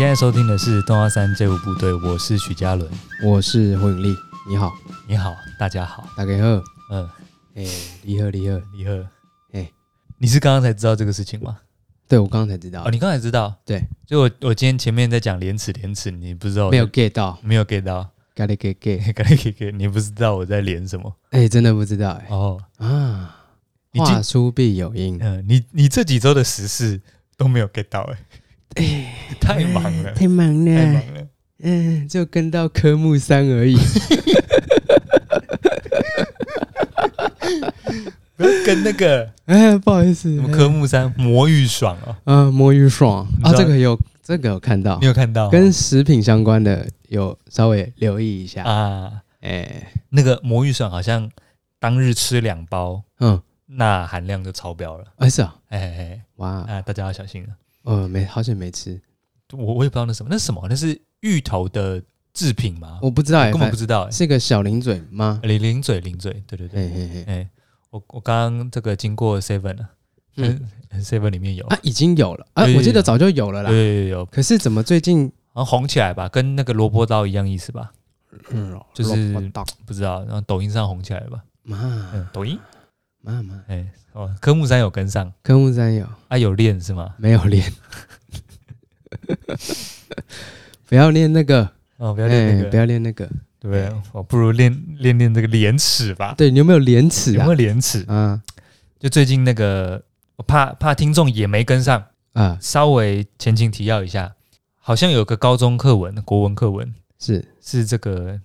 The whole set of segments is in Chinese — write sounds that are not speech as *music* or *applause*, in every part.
你现在收听的是动画三街舞部队，我是许嘉伦，我是胡永利。你好，你好，大家好，大家好，嗯，哎，你好，你好，你好，哎，你是刚刚才知道这个事情吗？对，我刚刚才知道。哦，你刚才知道？对，就我我今天前面在讲廉耻廉耻，你不知道？没有 get 到，没有 get 到，咖喱给给 *laughs* 咖喱给给，你不知道我在连什么？哎，真的不知道哎。哦啊，话出必有因。嗯，你你这几周的时事都没有 get 到哎。哎，太忙了，太忙了，太忙了。嗯，就跟到科目三而已。*laughs* 不要跟那个，哎，不好意思，什么科目三魔芋爽哦。嗯，魔芋爽啊，这个有，这个有看到，你有看到？跟食品相关的有稍微留意一下啊。哎，那个魔芋爽好像当日吃两包，嗯，钠含量就超标了。哎，是啊，哎哎，哇啊，大家要小心了。呃，没，好久没吃，我我也不知道那什么，那是什么？那是芋头的制品吗？我不知道，根本不知道，是个小零嘴吗？零零嘴，零嘴，对对对，哎，我我刚刚这个经过 Seven 了，嗯，Seven 里面有啊，已经有了啊，我记得早就有了啦，对有，可是怎么最近好像红起来吧？跟那个萝卜刀一样意思吧？嗯，就是不知道，然后抖音上红起来了吧？嗯，抖音，妈妈，哎。哦，科目三有跟上，科目三有。啊，有练是吗？没有练，*laughs* 不要练那个。哦，不要练那个，不要练那个，对不对？我不如练练练这个廉耻吧。对，你有没有廉耻？有没有廉耻？啊，就最近那个，我怕怕听众也没跟上。啊，稍微前情提要一下，好像有个高中课文，国文课文。是。是这个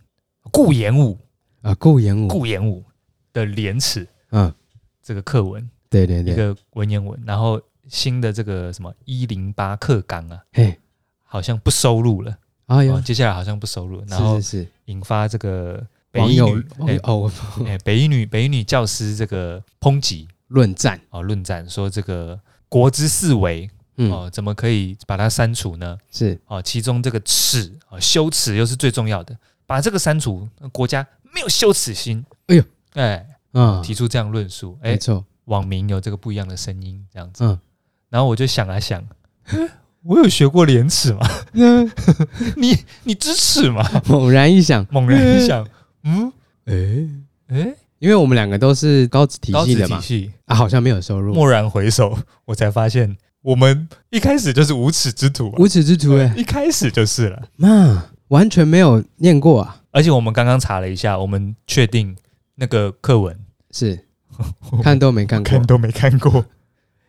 顾炎武。啊，顾炎武，顾炎武的廉耻，嗯。这个课文，对对对，一个文言文，然后新的这个什么一零八课纲啊，嘿，好像不收录了。啊，有，接下来好像不收录，然后是引发这个北一女哦，哎，北一女北一女教师这个抨击论战。哦，论战说这个国之四维哦，怎么可以把它删除呢？是。哦，其中这个耻啊，羞耻又是最重要的，把这个删除，国家没有羞耻心。哎呦，哎。嗯，提出这样论述，哎，没错，网民有这个不一样的声音，这样子，嗯，然后我就想了想，*laughs* 我有学过廉耻吗？*laughs* 嗯，你你知耻吗？猛然一想，猛然一想，嗯，哎。哎，因为我们两个都是高职体系的嘛，啊，好像没有收入。蓦然回首，我才发现我们一开始就是无耻之徒，无耻之徒，哎，一开始就是了，那完全没有念过啊，而且我们刚刚查了一下，我们确定那个课文。是，看都没看过，看都没看过，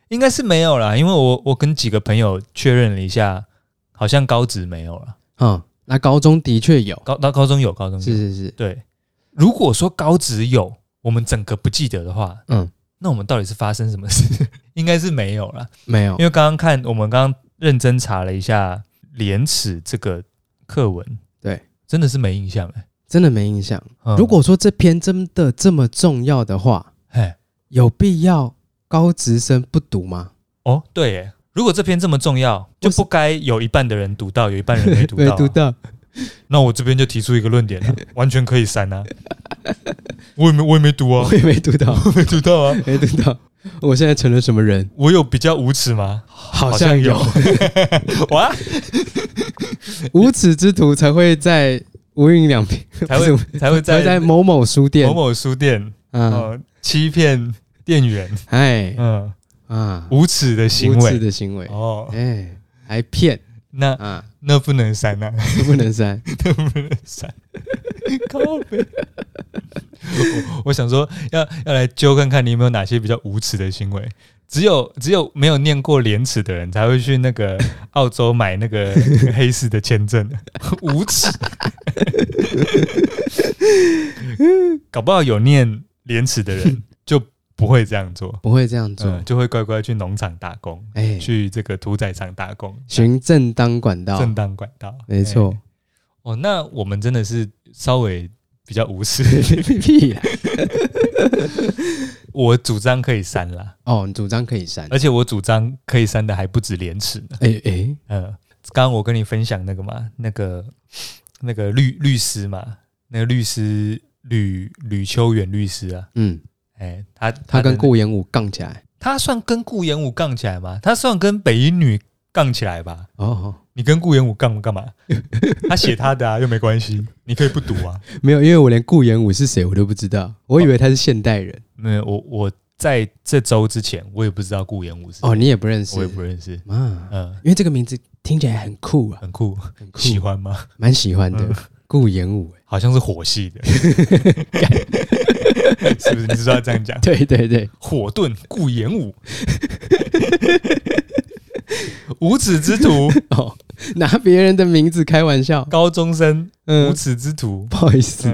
应该是没有啦，因为我我跟几个朋友确认了一下，好像高职没有了。嗯，那高中的确有，高到高中有，高中有。是是是，对。如果说高职有，我们整个不记得的话，嗯，那我们到底是发生什么事？*laughs* 应该是没有了，没有，因为刚刚看我们刚刚认真查了一下廉耻这个课文，对，真的是没印象哎、欸。真的没印象。如果说这篇真的这么重要的话，嘿，有必要高职生不读吗？哦，对耶，如果这篇这么重要，就不该有一半的人读到，有一半人没读到。*laughs* 没读到。那我这边就提出一个论点了，*laughs* 完全可以删啊。我也没，我也没读啊，*laughs* 我也没读到，我没读到啊，没读到。我现在成了什么人？我有比较无耻吗？好像有。哇，无耻之徒才会在。无印良品才会才会在在某某书店。某某书店，嗯，欺骗店员，哎，嗯。啊，无耻的行为，无耻的行为，哦，哎，还骗，那啊，那不能删啊，不能删，*laughs* 那不能删，靠背。我我想说，要要来揪看看你有没有哪些比较无耻的行为。只有只有没有念过廉耻的人才会去那个 *laughs* 澳洲买那个 *laughs* 黑市的签证，*laughs* 无耻。搞不好有念廉耻的人就不会这样做，不会这样做，嗯、就会乖乖去农场打工，哎，去这个屠宰场打工，循正当管道，正当管道，没错。哦，那我们真的是稍微比较无耻，屁 *laughs* 啦我主张可以删了哦，你主张可以删，而且我主张可以删的还不止廉耻呢。哎哎，嗯，刚刚我跟你分享那个嘛，那个那个律律师嘛，那个律师吕吕秋远律师啊，嗯，哎，他他跟顾炎武杠起来，他算跟顾炎武杠起来吗？他算跟北一女杠起来吧。哦，你跟顾炎武杠干嘛？*laughs* 他写他的啊，又没关系，你可以不读啊。没有，因为我连顾炎武是谁我都不知道，我以为他是现代人。没有，我我在这周之前我也不知道顾炎武是谁。哦，你也不认识，我也不认识。嗯嗯，因为这个名字听起来很酷啊，很酷，很酷，喜欢吗？蛮喜欢的。顾炎武，好像是火系的，*laughs* 是不是？你知道这样讲？对对对，火遁顾炎武，*laughs* 无耻之徒 *laughs* 哦，拿别人的名字开玩笑，高中生，无耻之徒，不好意思。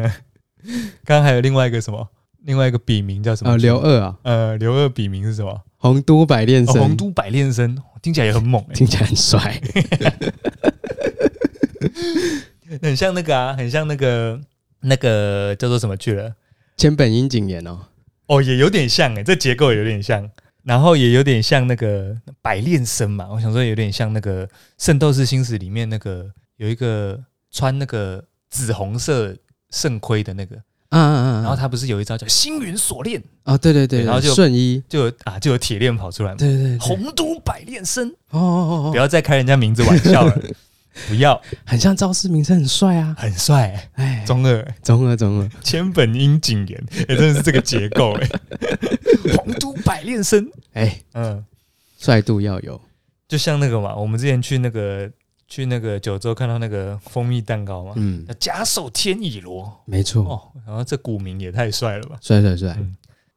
刚刚还有另外一个什么？另外一个笔名叫什么？刘二啊，呃，刘二笔名是什么？洪都百炼生，洪都百炼生，听起来也很猛，听起来很帅。*laughs* 很像那个啊，很像那个那个叫做什么去了？千本樱景言哦，哦，也有点像哎，这结构也有点像，然后也有点像那个百炼生嘛。我想说有点像那个《圣斗士星矢》里面那个有一个穿那个紫红色圣盔的那个，嗯嗯嗯，然后他不是有一招叫星云锁链啊？对对对，然后就瞬移就有啊，就有铁链跑出来嘛。对对，对，红都百炼生哦哦哦，不要再开人家名字玩笑了。*laughs* 不要，很像赵世明，是很帅啊，很帅。哎，中二，中二，中二，千本樱景彦，也真的是这个结构哎。*laughs* 皇都百炼生，哎，嗯，帅度要有，就像那个嘛，我们之前去那个去那个九州看到那个蜂蜜蛋糕嘛，嗯，假手天乙罗，没错。哦，然后这古名也太帅了吧，帅帅帅，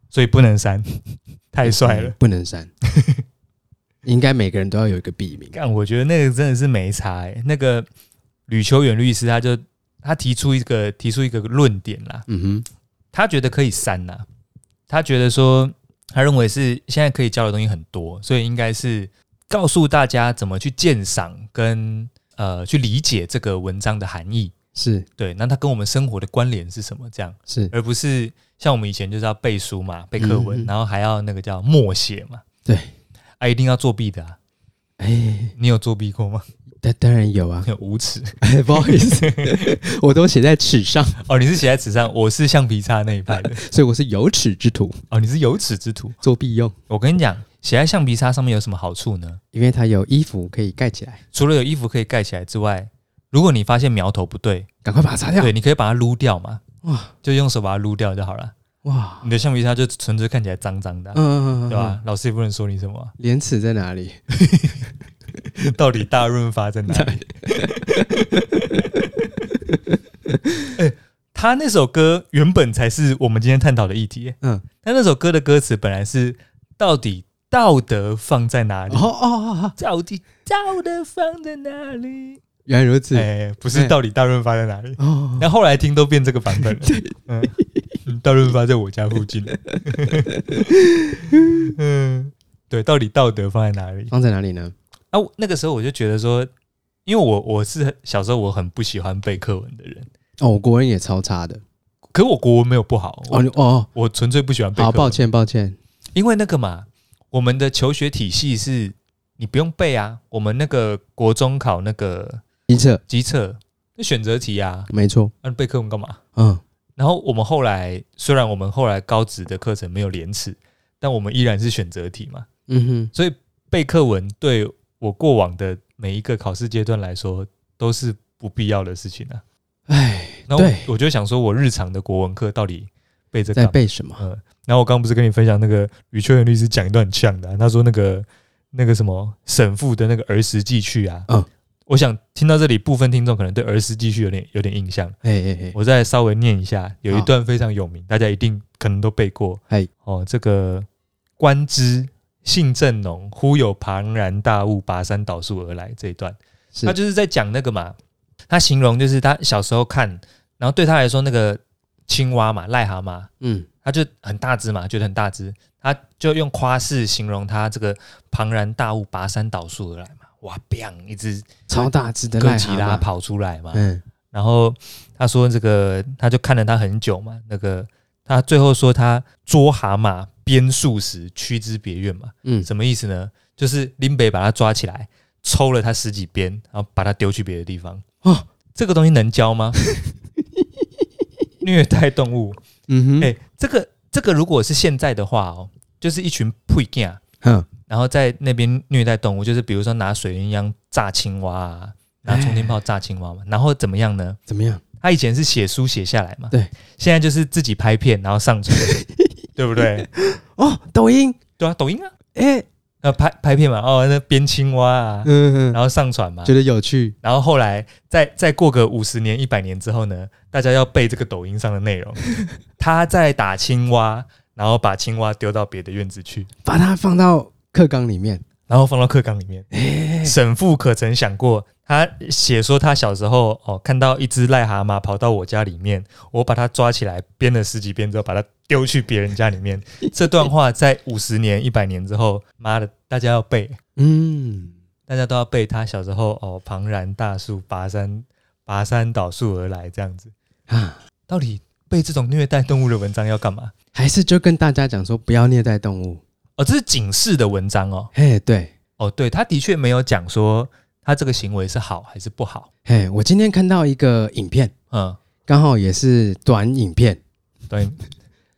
所以不能删，太帅了，不能删。*laughs* 应该每个人都要有一个笔名。但我觉得那个真的是没差、欸。那个吕秋远律师，他就他提出一个提出一个论点啦。嗯哼，他觉得可以删呐。他觉得说，他认为是现在可以教的东西很多，所以应该是告诉大家怎么去鉴赏跟呃去理解这个文章的含义。是对，那他跟我们生活的关联是什么？这样是，而不是像我们以前就是要背书嘛，背课文，然后还要那个叫默写嘛。对。啊，一定要作弊的啊！哎，你有作弊过吗？当当然有啊，有 *laughs* 无耻！哎，不好意思，我都写在纸上。*laughs* 哦，你是写在纸上，我是橡皮擦那一派的，所以我是有耻之徒。哦，你是有耻之徒，作弊用。我跟你讲，写在橡皮擦上面有什么好处呢？因为它有衣服可以盖起来。除了有衣服可以盖起来之外，如果你发现苗头不对，赶快把它擦掉。对，你可以把它撸掉嘛。哇，就用手把它撸掉就好了。哇，你的橡皮擦就纯粹看起来脏脏的，嗯嗯嗯，对吧？老师也不能说你什么。廉耻在哪里？*laughs* *laughs* 到底大润发在哪里？哎，他那首歌原本才是我们今天探讨的议题。嗯，他那首歌的歌词本来是到底道德放在哪里？哦哦哦，到底道德放在哪里？原来如此。哎，不是到底大润发在哪里？哦，然后后来听都变这个版本了。*laughs* 嗯。大润发在我家附近。*laughs* 嗯，对，到底道德放在哪里？放在哪里呢？啊，那个时候我就觉得说，因为我我是小时候我很不喜欢背课文的人。哦，我国文也超差的，可是我国文没有不好。哦哦，我纯粹不喜欢背课文。好，抱歉抱歉。因为那个嘛，我们的求学体系是你不用背啊。我们那个国中考那个机测，机测那选择题啊，没错。那背课文干嘛？嗯。然后我们后来，虽然我们后来高职的课程没有廉耻，但我们依然是选择题嘛。嗯哼，所以背课文对我过往的每一个考试阶段来说都是不必要的事情啊。哎，然后我就想说，我日常的国文课到底背这在背什么？嗯，然后我刚刚不是跟你分享那个余秋元律师讲一段很呛的，他说那个那个什么沈复的那个儿时记趣啊，嗯。我想听到这里，部分听众可能对儿时记叙有点有点印象。哎哎哎，我再稍微念一下，有一段非常有名，大家一定可能都背过。哎哦，这个观之性正浓，忽有庞然大物拔山倒树而来这一段，他就是在讲那个嘛。他形容就是他小时候看，然后对他来说那个青蛙嘛，癞蛤蟆，嗯，他就很大只嘛，觉得很大只，他就用夸饰形容他这个庞然大物拔山倒树而来嘛。哇，biang！一只超大只的哥吉拉跑出来嘛，嗯，然后他说这个，他就看了他很久嘛，那个他最后说他捉蛤蟆鞭数时驱之别院嘛，嗯，什么意思呢？就是林北把他抓起来抽了他十几鞭，然后把他丢去别的地方。哦，这个东西能教吗？*laughs* 虐待动物，嗯哼，哎，这个这个如果是现在的话哦，就是一群屁孩，嗯。然然后在那边虐待动物，就是比如说拿水鸳鸯炸青蛙啊，拿冲天炮炸青蛙嘛，然后怎么样呢？怎么样？他以前是写书写下来嘛，对，现在就是自己拍片然后上传，*laughs* 对不对？哦，抖音，对啊，抖音啊，哎。呃，拍拍片嘛，哦，那编青蛙啊，嗯嗯，然后上传嘛，觉得有趣。然后后来再再过个五十年、一百年之后呢，大家要背这个抖音上的内容。*laughs* 他在打青蛙，然后把青蛙丢到别的院子去，把它放到课纲里面，然后放到课纲里面。沈父可曾想过？他写说他小时候哦，看到一只癞蛤蟆跑到我家里面，我把它抓起来编了十几遍之后，把它丢去别人家里面。*laughs* 这段话在五十年、一百年之后，妈的，大家要背，嗯，大家都要背。他小时候哦，庞然大树，拔山拔山倒树而来，这样子啊？到底背这种虐待动物的文章要干嘛？还是就跟大家讲说不要虐待动物？哦，这是警示的文章哦。嘿，对，哦，对，他的确没有讲说。他这个行为是好还是不好？嘿，我今天看到一个影片，嗯，刚好也是短影片，*laughs* 短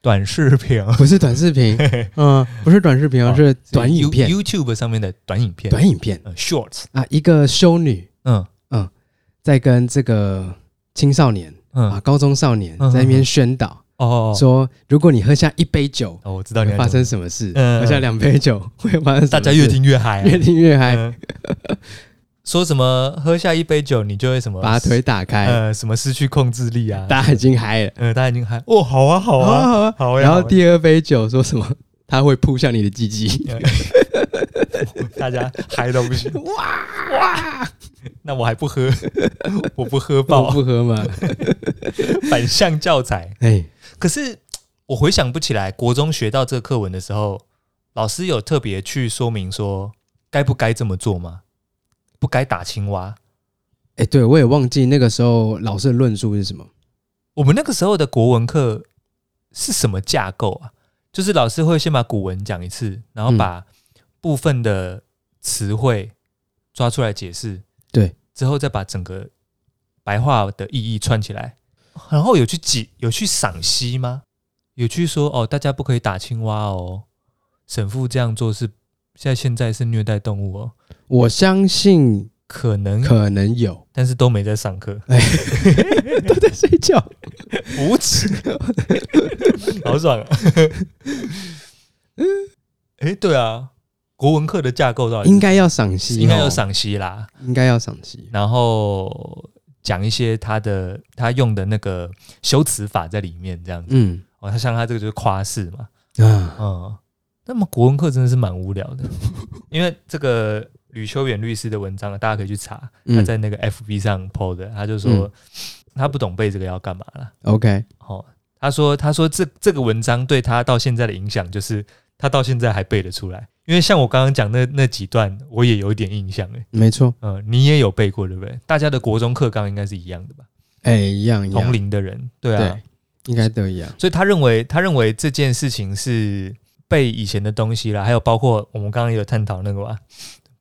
短视频，不是短视频，嗯，不是短视频，而是短影片，YouTube 上面的短影片，短影片，Shorts 啊，一个修女，嗯嗯，在跟这个青少年，啊，高中少年在那边宣导，哦，说如果你喝下一杯酒，哦，我知道你发生什么。事，喝下两杯酒会发生，大家越听越嗨，越听越嗨。*laughs* 说什么喝下一杯酒，你就会什么把腿打开，呃，什么失去控制力啊？大家已经嗨了，呃，大家已经嗨，哦，好啊，好啊，好啊，好啊。然后第二杯酒说什么？他会扑向你的鸡鸡，*laughs* *laughs* 大家嗨到不行，哇哇！*laughs* 那我还不喝，我不喝 *laughs* 爆，我不喝嘛，反向教材。哎，可是我回想不起来，国中学到这个课文的时候，老师有特别去说明说该不该这么做吗？不该打青蛙，哎，对，我也忘记那个时候老师的论述是什么。我们那个时候的国文课是什么架构啊？就是老师会先把古文讲一次，然后把部分的词汇抓出来解释，对，之后再把整个白话的意义串起来，然后有去解，有去赏析吗？有去说哦，大家不可以打青蛙哦，神父这样做是现在现在是虐待动物哦。我相信可能可能有，但是都没在上课，*laughs* 都在睡觉，无耻，*laughs* 好爽啊！嗯，哎，对啊，国文课的架构到底应该要赏析，应该要赏析啦，应该要赏析，然后讲一些他的他用的那个修辞法在里面，这样子，嗯，哦，他像他这个就是夸饰嘛，嗯嗯，那么国文课真的是蛮无聊的，*laughs* 因为这个。吕秋远律师的文章，大家可以去查。他在那个 FB 上 PO 的，他就说他不懂背这个要干嘛了。OK，好，他说他说这这个文章对他到现在的影响，就是他到现在还背得出来。因为像我刚刚讲那那几段，我也有一点印象诶。没错，嗯，你也有背过对不对？大家的国中课纲应该是一样的吧？哎，一样，同龄的人，对啊，应该都一样。所以他认为他认为这件事情是背以前的东西啦，还有包括我们刚刚有探讨那个吧。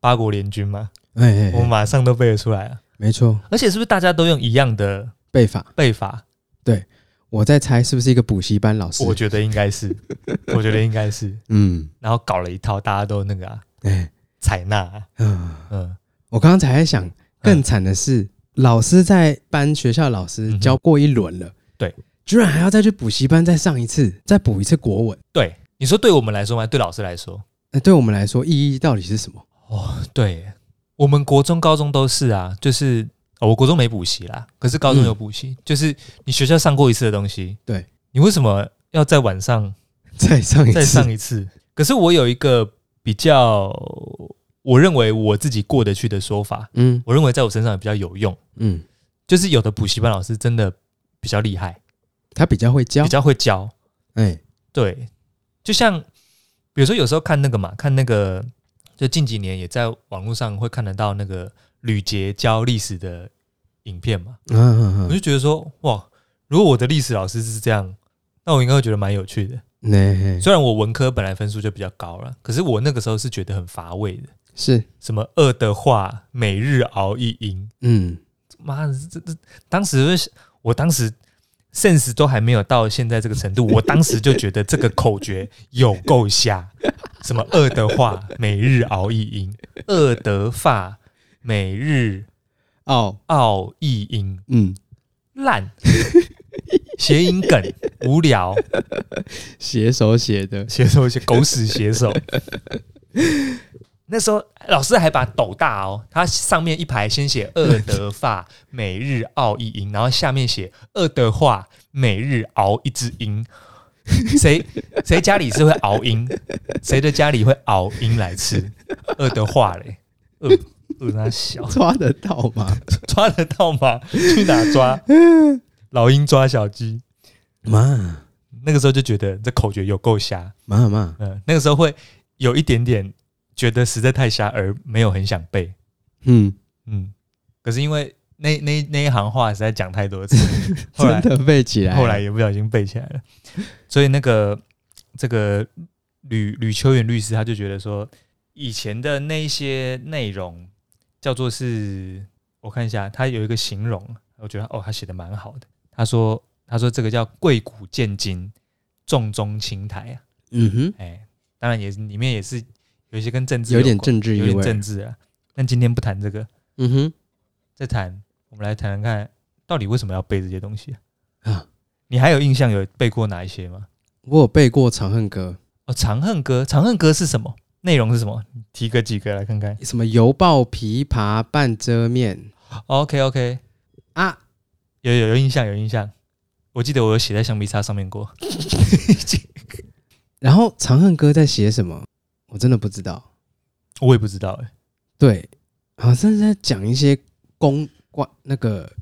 八国联军嘛，哎，哎，哎，我们马上都背得出来啊，没错。而且是不是大家都用一样的背法？背法？对，我在猜是不是一个补习班老师？我觉得应该是，*laughs* 我觉得应该是，嗯。然后搞了一套，大家都那个啊，哎，采纳。嗯嗯。我刚刚才在想，更惨的是，嗯、老师在班学校老师教过一轮了，对，居然还要再去补习班再上一次，再补一次国文。对，你说对我们来说吗？对老师来说？那对我们来说，意义到底是什么？哦，对，我们国中、高中都是啊，就是、哦、我国中没补习啦，可是高中有补习，嗯、就是你学校上过一次的东西，对，你为什么要在晚上 *laughs* 再上一次？再上一次？可是我有一个比较，我认为我自己过得去的说法，嗯，我认为在我身上也比较有用，嗯，就是有的补习班老师真的比较厉害，他比较会教，比较会教，哎，对，就像比如说有时候看那个嘛，看那个。就近几年也在网络上会看得到那个吕捷教历史的影片嘛，嗯嗯嗯，我就觉得说哇，如果我的历史老师是这样，那我应该会觉得蛮有趣的。虽然我文科本来分数就比较高了，可是我那个时候是觉得很乏味的。是。什么恶的话，每日熬一英，嗯，妈的，这这当时我当时 sense 都还没有到现在这个程度，我当时就觉得这个口诀有够瞎。什么恶的话，每日熬一音；恶的发，每日熬熬一音。嗯，烂，*laughs* 谐音梗，无聊，写手写的，写手写狗屎写手。那时候老师还把斗大哦，他上面一排先写二德发，每日熬一音，然后下面写二德话，每日熬一只音。谁谁家里是会熬鹰？谁的家里会熬鹰来吃？二的话嘞，饿饿那小抓得到吗？*laughs* 抓得到吗？去哪抓？老鹰抓小鸡。妈，那个时候就觉得这口诀有够瞎。妈妈，嗯，那个时候会有一点点觉得实在太瞎，而没有很想背。嗯嗯，可是因为那那那一行话实在讲太多次，*laughs* 真的背起来，后来也不小心背起来了。所以那个这个吕吕秋远律师他就觉得说，以前的那些内容叫做是，我看一下，他有一个形容，我觉得哦，他写的蛮好的。他说他说这个叫贵古见今，重中轻台啊。嗯哼，哎，当然也里面也是有一些跟政治有，有点政治，有点政治啊。但今天不谈这个。嗯哼，再谈，我们来谈谈看，到底为什么要背这些东西啊？啊你还有印象有背过哪一些吗？我有背过《长恨歌》哦，《长恨歌》《长恨歌》是什么？内容是什么？提个几个来看看。什么犹抱琵琶半遮面？OK OK 啊，有有有印象有印象，我记得我有写在橡皮擦上面过。*laughs* 然后《长恨歌》在写什么？我真的不知道，我也不知道哎、欸。对，好像是在讲一些宫官那个。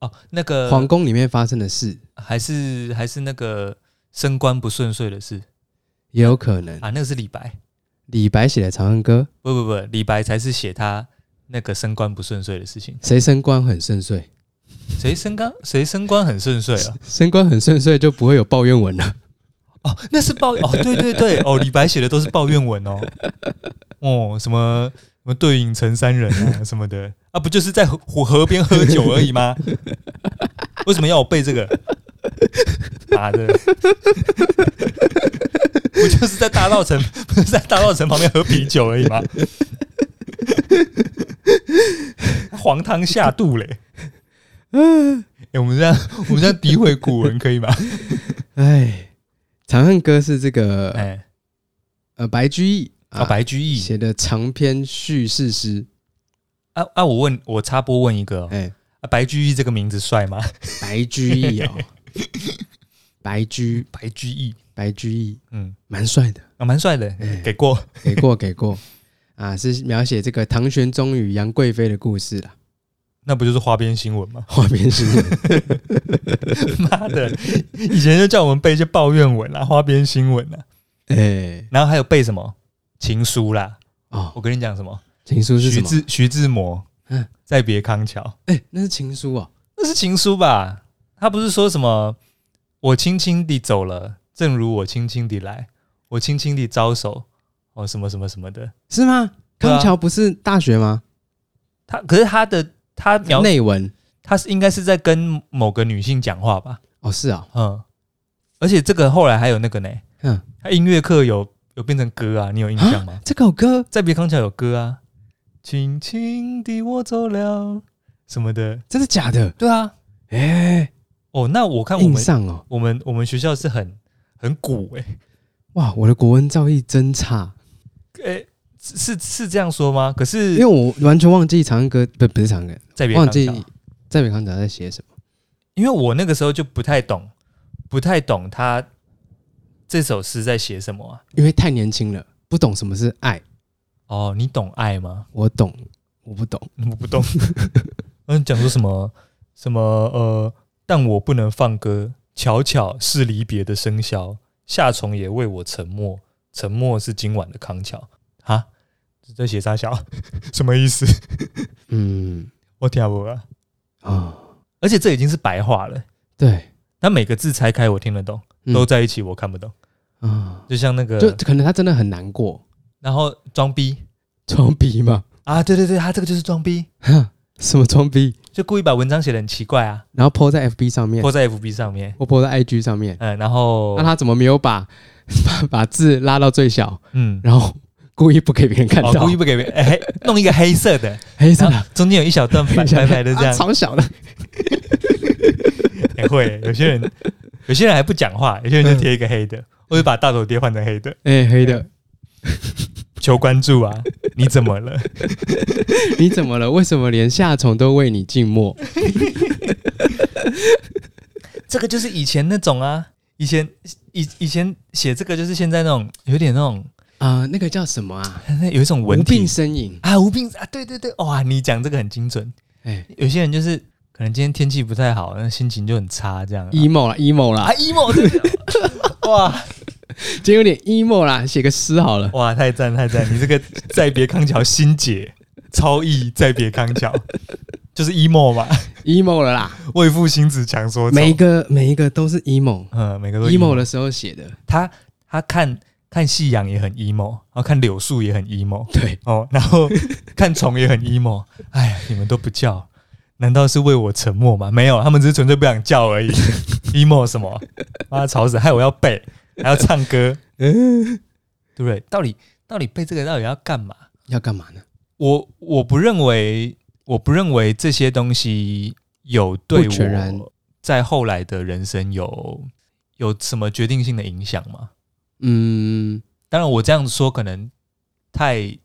哦，那个皇宫里面发生的事，还是还是那个升官不顺遂的事，也有可能啊。那个是李白，李白写的《长恨歌》。不不不，李白才是写他那个升官不顺遂的事情。谁升官很顺遂？谁升官？谁升官很顺遂啊？*laughs* 升官很顺遂就不会有抱怨文了。哦，那是抱怨哦，对对对，哦，李白写的都是抱怨文哦。哦，什么？什么对影成三人啊，*laughs* 什么的啊，不就是在河河边喝酒而已吗？为什么要我背这个？*laughs* 妈的，不就是在大稻城，不是在大稻城旁边喝啤酒而已吗？黄汤下肚嘞！嗯，我们这样，我们这样诋毁古文可以吗？哎，《长恨歌》是这个，哎，呃，白居易。啊，白居易写的长篇叙事诗。啊啊！我问，我插播问一个，哎，啊，白居易这个名字帅吗？白居易哦，*laughs* 白居白居易，白居易，嗯，蛮帅的啊，蛮帅的，给过，给过，*laughs* 给过。啊，是描写这个唐玄宗与杨贵妃的故事啦。那不就是花边新闻吗？花边新闻，*laughs* 妈的，以前就叫我们背一些抱怨文啊，花边新闻啊，哎，然后还有背什么？情书啦，哦，我跟你讲什么？情书是？徐志徐志摩，嗯，再别康桥，哎，那是情书哦，那是情书吧？他不是说什么？我轻轻地走了，正如我轻轻地来，我轻轻地招手，哦，什么什么什么的，是吗？康桥不是大学吗？他可是他的他描内文，他是应该是在跟某个女性讲话吧？哦，是啊，嗯，而且这个后来还有那个呢，嗯，他音乐课有。有变成歌啊？你有印象吗？这个有歌，在别康桥有歌啊，轻轻地我走了什么的，真的假的？对啊，哎、欸，哦，那我看我们上哦，我们我们学校是很很古哎、欸，哇，我的国文造诣真差，哎、欸，是是这样说吗？可是因为我完全忘记长恨歌不不是长恨歌，再别忘记再别康桥在写什么，因为我那个时候就不太懂，不太懂他。这首诗在写什么啊？因为太年轻了，不懂什么是爱。哦，你懂爱吗？我懂，我不懂，我不懂。*laughs* 嗯，讲说什么什么呃，但我不能放歌，巧巧是离别的笙箫。夏虫也为我沉默，沉默是今晚的康桥。哈，在写啥小？*laughs* 什么意思？嗯，我听不懂啊。哦，而且这已经是白话了。对，但每个字拆开，我听得懂。都在一起，我看不懂。嗯，就像那个，就可能他真的很难过，然后装逼，装逼嘛。啊，对对对，他这个就是装逼。什么装逼？就故意把文章写的很奇怪啊，然后 po 在 FB 上面，po 在 FB 上面，或 po 在 IG 上面。嗯，然后那他怎么没有把 *laughs* 把把字拉到最小，嗯，然后故意不给别人看到，故意不给别人，哎，弄一个黑色的，黑色的，中间有一小段白白的这样，超小的，*laughs* 也会有些人，有些人还不讲话，有些人就贴一个黑的，*laughs* 或者把大头贴换成黑的，哎，黑的。求关注啊！*laughs* 你怎么了？*laughs* 你怎么了？为什么连夏虫都为你静默？*laughs* 这个就是以前那种啊，以前以以前写这个就是现在那种有点那种啊、呃，那个叫什么啊？有一种文无病身影啊，无病啊，对对对，哇，你讲这个很精准。哎，有些人就是可能今天天气不太好，那心情就很差，这样 emo 了，emo 了，啊，emo，哇。今天有点 emo 啦，写个诗好了。哇，太赞太赞！你这个再别康桥新解超意再别康桥，就是 emo 嘛，emo 了啦。*laughs* 为赋新词强说每一个每一个都是 emo，嗯，每个都 emo 的时候写的。他他看看夕阳也很 emo，然后看柳树也很 emo，对哦，然后看虫也很 emo。哎呀，你们都不叫，难道是为我沉默吗？没有，他们只是纯粹不想叫而已。*laughs* emo 什么？啊，吵死，害我要背。*laughs* 还要唱歌，嗯，对不对？到底到底背这个到底要干嘛？要干嘛呢？我我不认为，我不认为这些东西有对我在后来的人生有有什么决定性的影响吗？嗯，当然，我这样子说可能太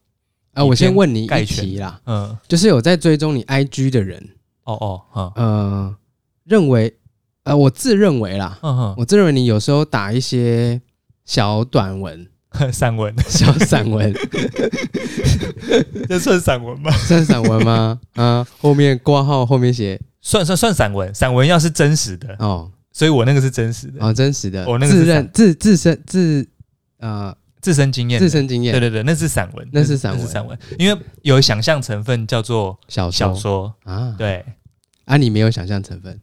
啊。我先问你一题啦，嗯，就是有在追踪你 IG 的人，哦哦，嗯，呃，认为。呃，我自认为啦，嗯哼，我自认为你有时候打一些小短文、*laughs* 散文、*laughs* 小散文，*laughs* 这算散文吗？算散文吗？啊，后面挂号，后面写算算算散文。散文要是真实的哦，所以我那个是真实的哦，真实的。我那个自认自自身自呃自身经验，自身经验。对对对，那是散文，那是散文，散文。因为有想象成分，叫做小小说啊。对啊，你没有想象成分。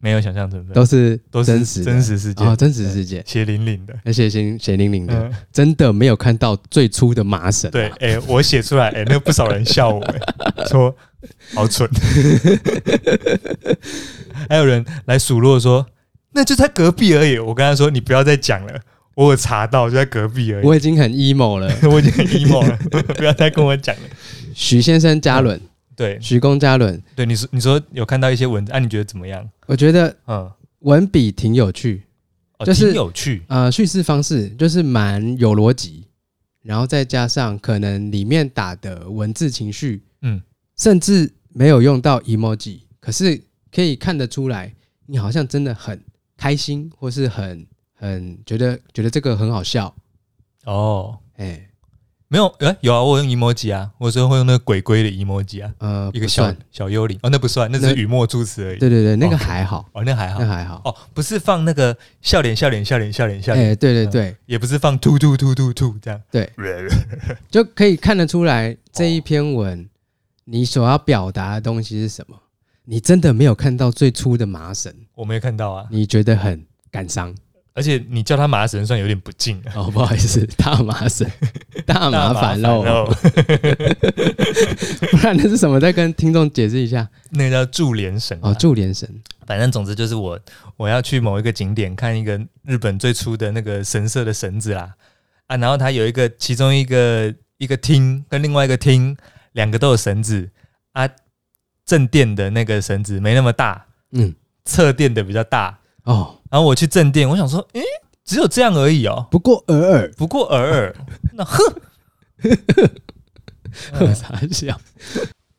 没有想象成分，都是都是真实真实事件哦，真实世界，血淋淋的，而且血血淋淋的，真的没有看到最初的麻绳。对，哎，我写出来，哎，那不少人笑我，*laughs* 说好蠢。*laughs* 还有人来数落说，那就在隔壁而已。我跟他说，你不要再讲了，我有查到就在隔壁而已。我已经很 emo 了，*laughs* 我已经很 emo 了，不要再跟我讲了。许先生加轮。对，徐公嘉伦，对你说，你说有看到一些文字，啊，你觉得怎么样？我觉得，嗯，文笔挺有趣，就是挺有趣，呃，叙事方式就是蛮有逻辑，然后再加上可能里面打的文字情绪，嗯，甚至没有用到 emoji，可是可以看得出来，你好像真的很开心，或是很很觉得觉得这个很好笑，哦，哎。没有，哎，有啊，我用 emoji 啊，我说会用那个鬼鬼的 emoji 啊，呃，一个小小幽灵，哦，那不算，那是语末助词而已。对对对，那个还好，哦，那还好，那还好，哦，不是放那个笑脸笑脸笑脸笑脸。笑脸，哎，对对对，也不是放突突突突突这样，对，*laughs* 就可以看得出来这一篇文你所要表达的东西是什么。你真的没有看到最初的麻绳，我没有看到啊，你觉得很感伤。而且你叫他麻绳算有点不敬啊！哦，不好意思，*laughs* 大麻绳，大麻烦喽。*laughs* 不然那是什么？再跟听众解释一下。那个叫注连绳哦，注连绳。反正总之就是我我要去某一个景点看一个日本最初的那个神社的绳子啦啊，然后它有一个其中一个一个厅跟另外一个厅两个都有绳子啊，正殿的那个绳子没那么大，嗯，侧殿的比较大哦。然后我去正殿，我想说，诶，只有这样而已哦，不过尔尔，不过尔尔，*laughs* 那呵，呵啥笑？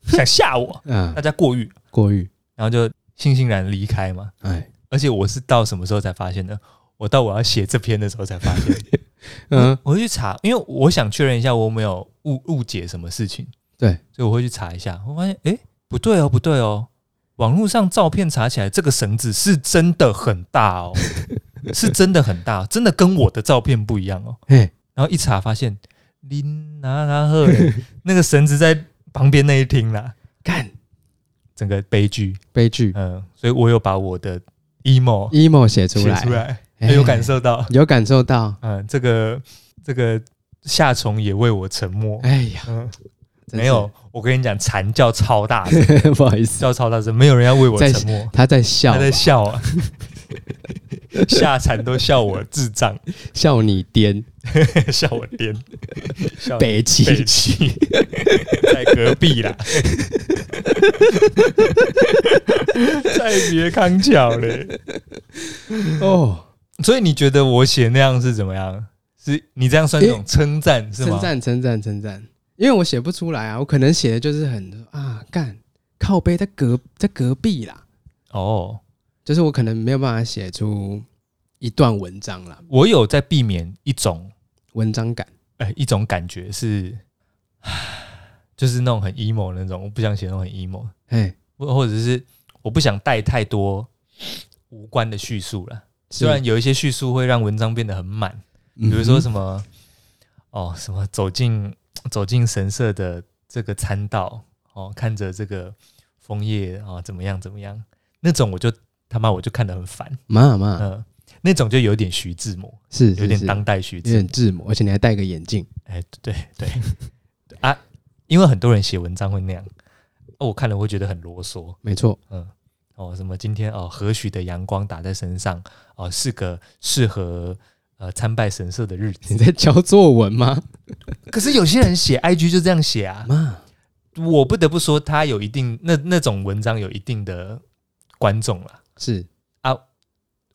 想吓我？嗯，大家过誉，过誉，然后就悻悻然离开嘛。哎，而且我是到什么时候才发现的？我到我要写这篇的时候才发现。*laughs* 嗯，我会去查，因为我想确认一下我没有误误解什么事情。对，所以我会去查一下。我发现，诶，不对哦，不对哦。网络上照片查起来，这个绳子是真的很大哦，*laughs* 是真的很大，真的跟我的照片不一样哦。然后一查发现，林拿拿赫 *laughs* 那个绳子在旁边那一厅啦，看整个悲剧，悲剧。嗯，所以我有把我的 emo emo 写出来，出来，有感受到，有感受到。嗯，这个这个夏虫也为我沉默。哎呀。没有，我跟你讲，蝉叫超大声，*laughs* 不好意思，叫超大声，没有人要为我沉默，他在笑，他在笑啊。*laughs* 下蝉都笑我智障，笑你癫，*laughs* 笑我癫，北齐。北齐，在隔壁啦，再别康桥嘞。哦，所以你觉得我写那样是怎么样？是你这样算一种称赞、欸、是吗？称赞，称赞，称赞。因为我写不出来啊，我可能写的就是很啊干靠背在隔在隔壁啦。哦。就是我可能没有办法写出一段文章啦。我有在避免一种文章感，哎、欸，一种感觉是，*sighs* 就是那种很 emo 的那种，我不想写那种很 emo，哎，或或者是我不想带太多无关的叙述了。虽然有一些叙述会让文章变得很满，比如说什么哦，什么走进走进神社的这个参道哦，看着这个枫叶啊，怎么样怎么样，那种我就。他妈，我就看得很烦，妈妈，嗯，那种就有点徐志摩，是，有点当代徐志摩，有点志摩，而且你还戴个眼镜，哎，对对啊，因为很多人写文章会那样，我看了会觉得很啰嗦，没错，嗯，哦，什么今天哦，何许的阳光打在身上，哦，是个适合呃参拜神社的日子。你在教作文吗？*laughs* 可是有些人写 IG 就这样写啊，妈，我不得不说，他有一定那那种文章有一定的观众了。是啊，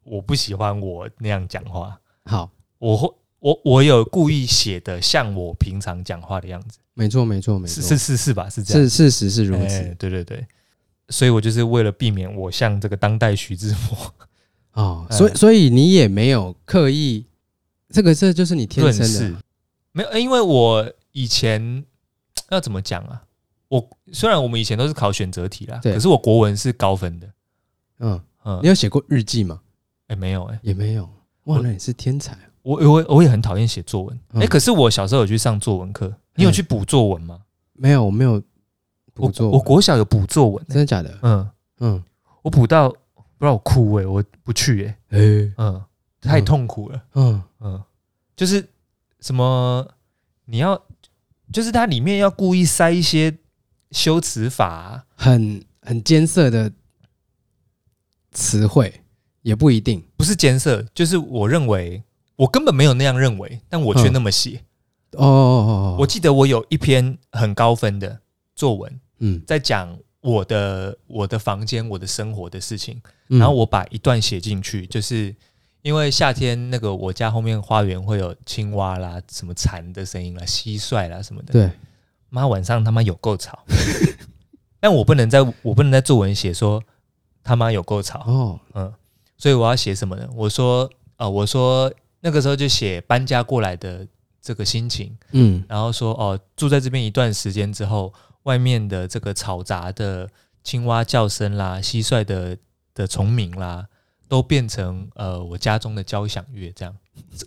我不喜欢我那样讲话。好，我会我我有故意写的像我平常讲话的样子。没错，没错，没错，是是是吧？是这样，是事实是如此。对对对，所以我就是为了避免我像这个当代徐志摩哦，所以所以你也没有刻意，这个这就是你天生的，没有，因为我以前 *tsk* 要怎么讲啊？我虽然我们以前都是考选择题啦，可是我国文是高分的。嗯嗯，你有写过日记吗？哎，没有哎，也没有。哇，那你是天才。我我我也很讨厌写作文。哎，可是我小时候有去上作文课。你有去补作文吗？没有，我没有补作文。我国小有补作文，真的假的？嗯嗯，我补到不知道我哭哎，我不去哎，嗯，太痛苦了。嗯。嗯，就是什么你要，就是它里面要故意塞一些修辞法，很很艰涩的。词汇也不一定，不是艰涩，就是我认为我根本没有那样认为，但我却那么写。哦，哦，我记得我有一篇很高分的作文，嗯，在讲我的我的房间、我的生活的事情，然后我把一段写进去，就是因为夏天那个我家后面花园会有青蛙啦、什么蝉的声音啦、蟋蟀啦什么的。对，妈晚上他妈有够吵，*laughs* 但我不能在我不能在作文写说。他妈有够吵哦，嗯，所以我要写什么呢？我说，呃，我说那个时候就写搬家过来的这个心情，嗯，然后说，哦，住在这边一段时间之后，外面的这个嘈杂的青蛙叫声啦、蟋蟀的的虫鸣啦，都变成呃我家中的交响乐。这样，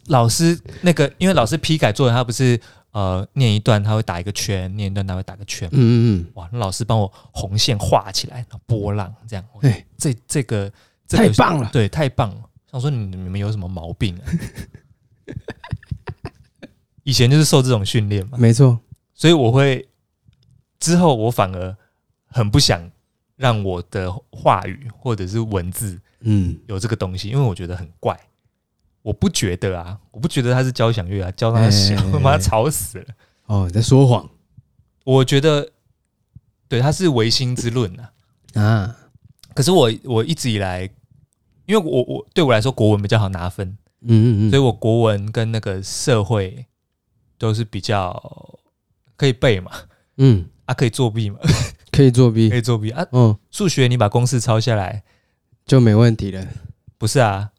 老师那个，因为老师批改作文，他不是。呃，念一段他会打一个圈，念一段他会打个圈。嗯嗯嗯，哇，那老师帮我红线画起来，波浪这样。对，这这个太棒了，对，太棒了。想说你你们有什么毛病啊？以前就是受这种训练嘛，没错。所以我会之后我反而很不想让我的话语或者是文字，嗯，有这个东西，因为我觉得很怪。我不觉得啊，我不觉得它是交响乐啊，教他响，我把他吵死了。哦，你在说谎？我觉得，对，他是唯心之论啊。啊，可是我我一直以来，因为我我对我来说国文比较好拿分，嗯嗯嗯，所以我国文跟那个社会都是比较可以背嘛，嗯啊，可以作弊嘛，*laughs* 可以作弊，可以作弊啊。嗯，数学你把公式抄下来就没问题了，不是啊？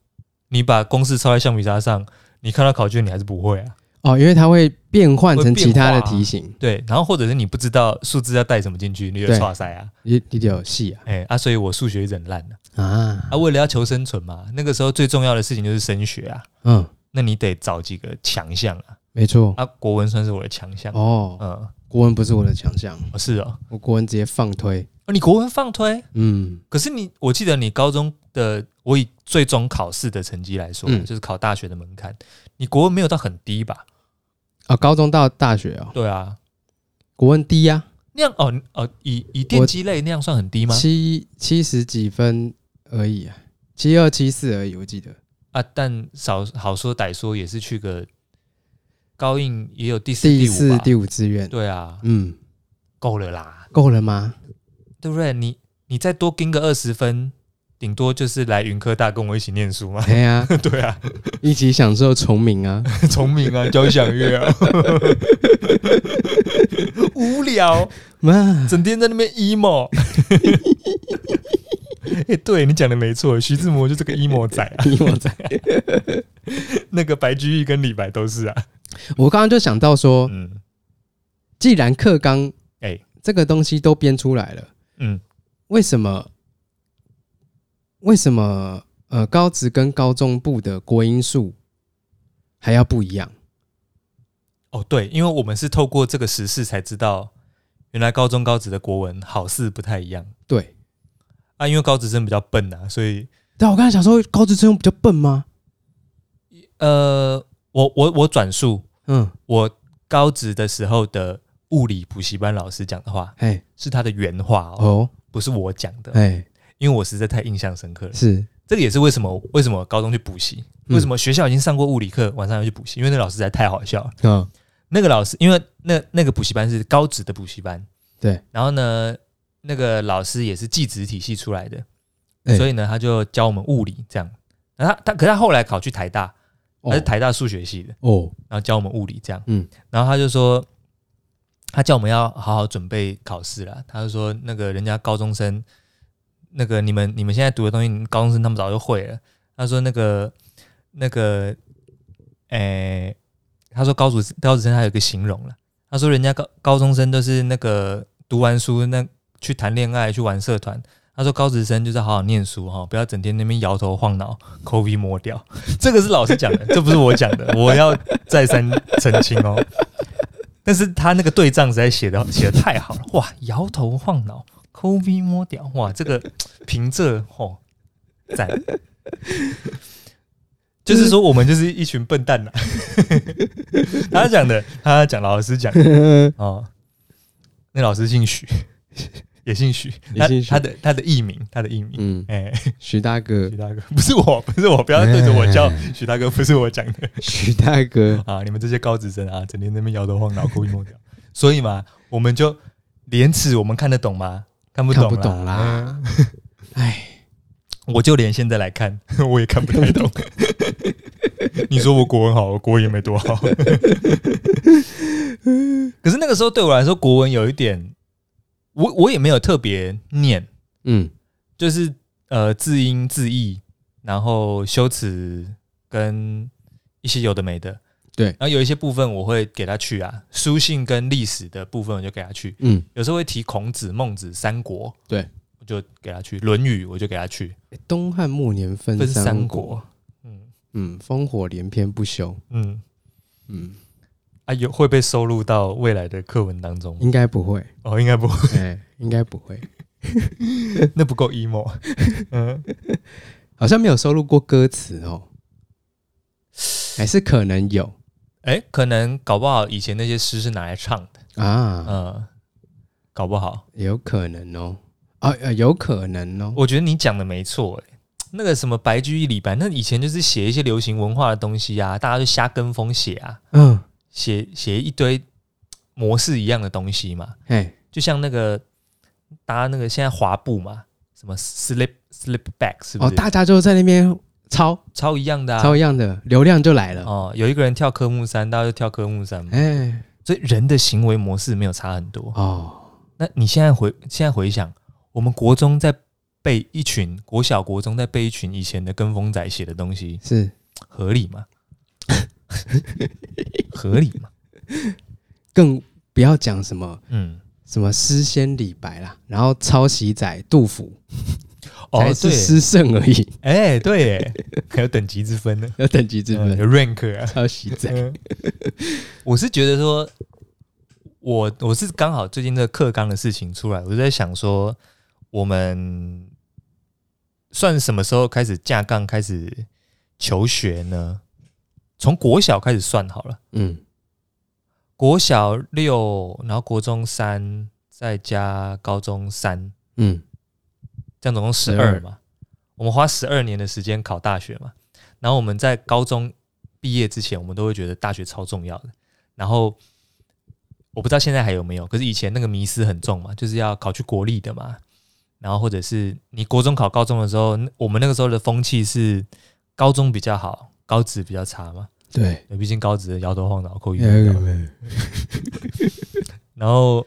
你把公式抄在橡皮擦上，你看到考卷你还是不会啊？哦，因为它会变换成其他的题型，对。然后或者是你不知道数字要带什么进去，你就错塞啊，你你就有戏啊，哎啊，所以我数学一直很烂了啊。啊，为了要求生存嘛，那个时候最重要的事情就是升学啊，嗯，那你得找几个强项啊，没错，啊，国文算是我的强项。哦，嗯，国文不是我的强项，是啊，我国文直接放推，哦，你国文放推，嗯，可是你，我记得你高中的。我以最终考试的成绩来说，嗯、就是考大学的门槛，你国文没有到很低吧？啊、哦，高中到大学哦。对啊，国文低呀、啊。那样哦哦，以以电机类那样算很低吗？七七十几分而已啊，七二七四而已，我记得。啊，但少好说歹说也是去个高应也有第四、第四、第五志愿。对啊，嗯，够了啦，够了吗？对不对？你你再多跟个二十分。顶多就是来云科大跟我一起念书嘛。对呀，*laughs* 对啊，一起享受崇明啊，*laughs* 崇明啊，交响乐啊，*laughs* 无聊嘛，整天在那边 emo。哎，对你讲的没错，徐志摩就是个 emo 仔啊，emo 仔。那个白居易跟李白都是啊。我刚刚就想到说，嗯，既然课纲哎这个东西都编出来了，嗯，为什么？为什么呃高职跟高中部的国音数还要不一样？哦，对，因为我们是透过这个时事才知道，原来高中高职的国文好似不太一样。对，啊，因为高职生比较笨啊，所以。但，我刚才想说高职生比较笨吗？呃，我我我转述，嗯，我高职的时候的物理补习班老师讲的话，哎，是他的原话哦，哦不是我讲的，哎。因为我实在太印象深刻了，是这个也是为什么为什么高中去补习，为什么学校已经上过物理课，晚上要去补习？因为那老师实在太好笑了。嗯，那个老师，因为那那个补习班是高职的补习班，对。然后呢，那个老师也是技职体系出来的，所以呢，他就教我们物理这样。然后他他，可是他后来考去台大，他是台大数学系的哦，然后教我们物理这样。嗯，然后他就说，他叫我们要好好准备考试了。他就说，那个人家高中生。那个你们你们现在读的东西，高中生他们早就会了。他说那个那个，诶、他说高职高职生他有个形容了。他说人家高高中生都是那个读完书那去谈恋爱去玩社团。他说高职生就是好好念书哈，不要整天那边摇头晃脑，抠鼻摸掉。这个是老师讲的，这不是我讲的，我要再三澄清哦。但是他那个对仗实在写的写的太好了，哇，摇头晃脑。抠鼻摸屌，哇，这个平仄嚯赞，*laughs* 就是说我们就是一群笨蛋呐。*laughs* 他讲的，他讲老师讲的哦，那老师姓许，也姓许，他他的他的艺名，他的艺名，嗯，哎，许大哥，许大哥，*laughs* 不是我，不是我，不要对着我叫许大哥，不是我讲的，许大哥。啊，你们这些高职生啊，整天在那边摇头晃脑，抠鼻摸掉，所以嘛，我们就廉耻，我们看得懂吗？看不懂，看不懂啦！*laughs* 哎，我就连现在来看，*laughs* 我也看不太懂。你说我国文好，我国文也没多好。可是那个时候对我来说，国文有一点，我我也没有特别念，嗯，就是呃字音字义，然后修辞跟一些有的没的。对，然后有一些部分我会给他去啊，书信跟历史的部分我就给他去。嗯，有时候会提孔子、孟子、三国，对，我就给他去。论语我就给他去。东汉末年分三国，三国嗯嗯，烽火连篇不休。嗯嗯，啊，有会被收录到未来的课文当中？应该不会。哦，应该不会，*laughs* 哎，应该不会，*laughs* 那不够 emo。*laughs* 嗯，好像没有收录过歌词哦，还是可能有。哎，可能搞不好以前那些诗是拿来唱的。啊，嗯，搞不好。有可能哦，啊，有可能哦。我觉得你讲的没错，哎，那个什么白居易、李白，那以前就是写一些流行文化的东西啊，大家就瞎跟风写啊，嗯，写写一堆模式一样的东西嘛，哎，就像那个搭那个现在滑步嘛，什么 slip slip back 是不是？哦，大家就在那边。抄抄一样的，啊，抄一样的，流量就来了哦。有一个人跳科目三，大家就跳科目三嘛。哎，欸，所以人的行为模式没有差很多哦。那你现在回现在回想，我们国中在背一群国小国中在背一群以前的跟风仔写的东西，是合理吗？*laughs* 合理嘛？*laughs* 更不要讲什么，嗯，什么诗仙李白啦，然后抄袭仔杜甫。*laughs* 哦，是诗圣而已。哎、欸，对，*laughs* 还有等级之分呢，有等级之分，有 rank 啊，抄袭仔。我是觉得说，我我是刚好最近这个课纲的事情出来，我就在想说，我们算什么时候开始架杠开始求学呢？从国小开始算好了。嗯，国小六，然后国中三，再加高中三。嗯。这样总共十二嘛，我们花十二年的时间考大学嘛，然后我们在高中毕业之前，我们都会觉得大学超重要的。然后我不知道现在还有没有，可是以前那个迷思很重嘛，就是要考去国立的嘛。然后或者是你国中考高中的时候，我们那个时候的风气是高中比较好，高职比较差嘛。对，毕竟高职摇头晃脑扣一分。然后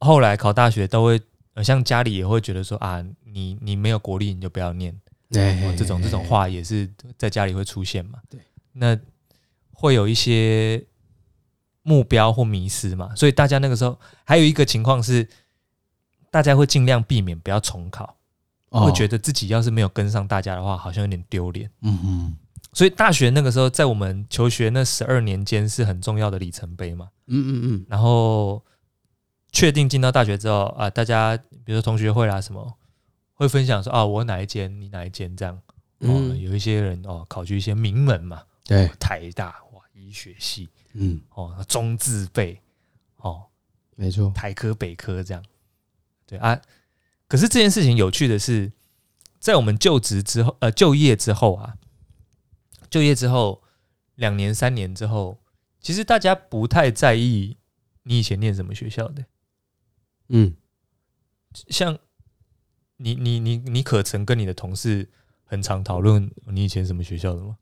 后来考大学都会，像家里也会觉得说啊，你你没有国力你就不要念。对，这种这种话也是在家里会出现嘛。对，那会有一些目标或迷失嘛，所以大家那个时候还有一个情况是，大家会尽量避免不要重考，会觉得自己要是没有跟上大家的话，好像有点丢脸。嗯嗯。所以大学那个时候，在我们求学那十二年间是很重要的里程碑嘛。嗯嗯嗯。然后确定进到大学之后啊，大家比如说同学会啦什么，会分享说啊，我哪一间，你哪一间这样。哦，有一些人哦，考去一些名门嘛。对。台大哇，医学系。嗯。哦，中字辈。哦，没错。台科、北科这样。对啊。可是这件事情有趣的是，在我们就职之后，呃，就业之后啊。就业之后，两年三年之后，其实大家不太在意你以前念什么学校的。嗯，像你你你你可曾跟你的同事很常讨论你以前什么学校的吗？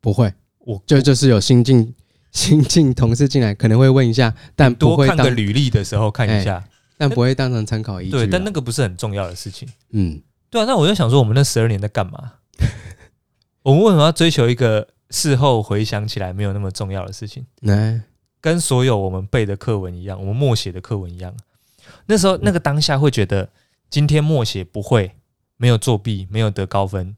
不会，我就就是有新进 *laughs* 新进同事进来，可能会问一下，但不会多看个履历的时候看一下，欸、但不会当成参考依据。对，但那个不是很重要的事情。嗯，对啊，那我就想说，我们那十二年在干嘛？我们为什么要追求一个事后回想起来没有那么重要的事情？跟所有我们背的课文一样，我们默写的课文一样。那时候那个当下会觉得，今天默写不会，没有作弊，没有得高分，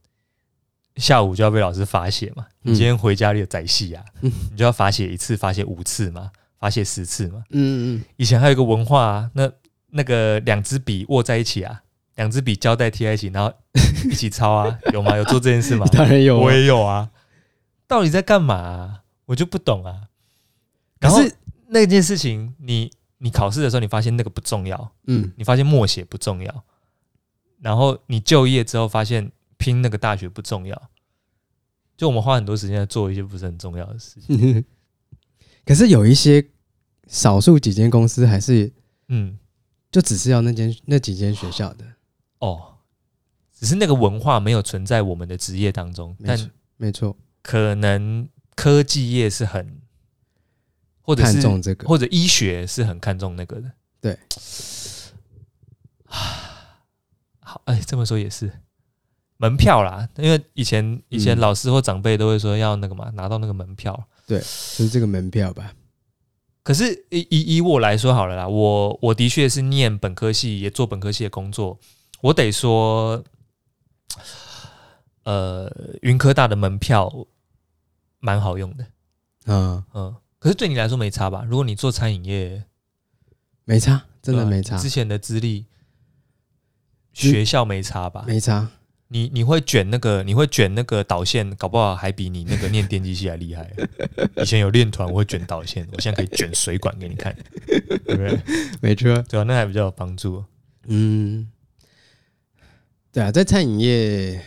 下午就要被老师罚写嘛。你今天回家里有载戏啊，你就要罚写一次，罚写五次嘛，罚写十次嘛。嗯嗯。以前还有一个文化啊，那那个两支笔握在一起啊。两支笔胶带贴在一起，然后 *laughs* 一起抄啊？*laughs* 有吗？有做这件事吗？当然有，我也有啊。到底在干嘛啊？我就不懂啊。可是那件事情，你你考试的时候，你发现那个不重要，嗯，你发现默写不重要，然后你就业之后发现拼那个大学不重要，就我们花很多时间在做一些不是很重要的事情。*laughs* 可是有一些少数几间公司还是，嗯，就只是要那间那几间学校的。哦，只是那个文化没有存在我们的职业当中，但没错，可能科技业是很，或者是看重这个，或者医学是很看重那个的。对，*sighs* 啊，好，哎，这么说也是，门票啦，因为以前以前老师或长辈都会说要那个嘛，拿到那个门票，对，就是这个门票吧。可是以以以我来说好了啦，我我的确是念本科系，也做本科系的工作。我得说，呃，云科大的门票蛮好用的，嗯嗯。可是对你来说没差吧？如果你做餐饮业，没差，真的没差。之前的资历，学校没差吧？没差。你你会卷那个，你会卷那个导线，搞不好还比你那个念电机系还厉害。以前有练团，我会卷导线，我现在可以卷水管给你看，对不对？*laughs* 没错，对啊，那还比较有帮助。嗯。对啊，在餐饮业，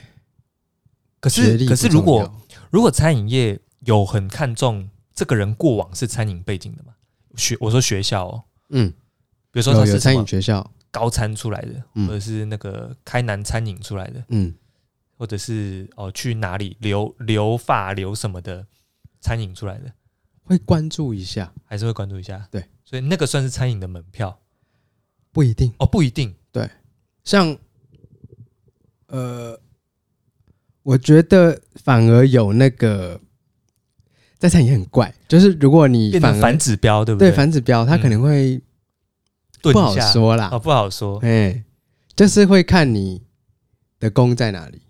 可是可是如果如果餐饮业有很看重这个人过往是餐饮背景的嘛？学我说学校哦，嗯，比如说他是餐饮学校。高餐出来的，或者是那个开南餐饮出来的，嗯，或者是哦去哪里留留发留什么的餐饮出来的，会关注一下，还是会关注一下？对，所以那个算是餐饮的门票，不一定。哦，不一定，对，像。呃，我觉得反而有那个在场也很怪，就是如果你反反指标，对不对？对反指标，他可能会不好说啦，哦，不好说，哎，就是会看你的功在哪里。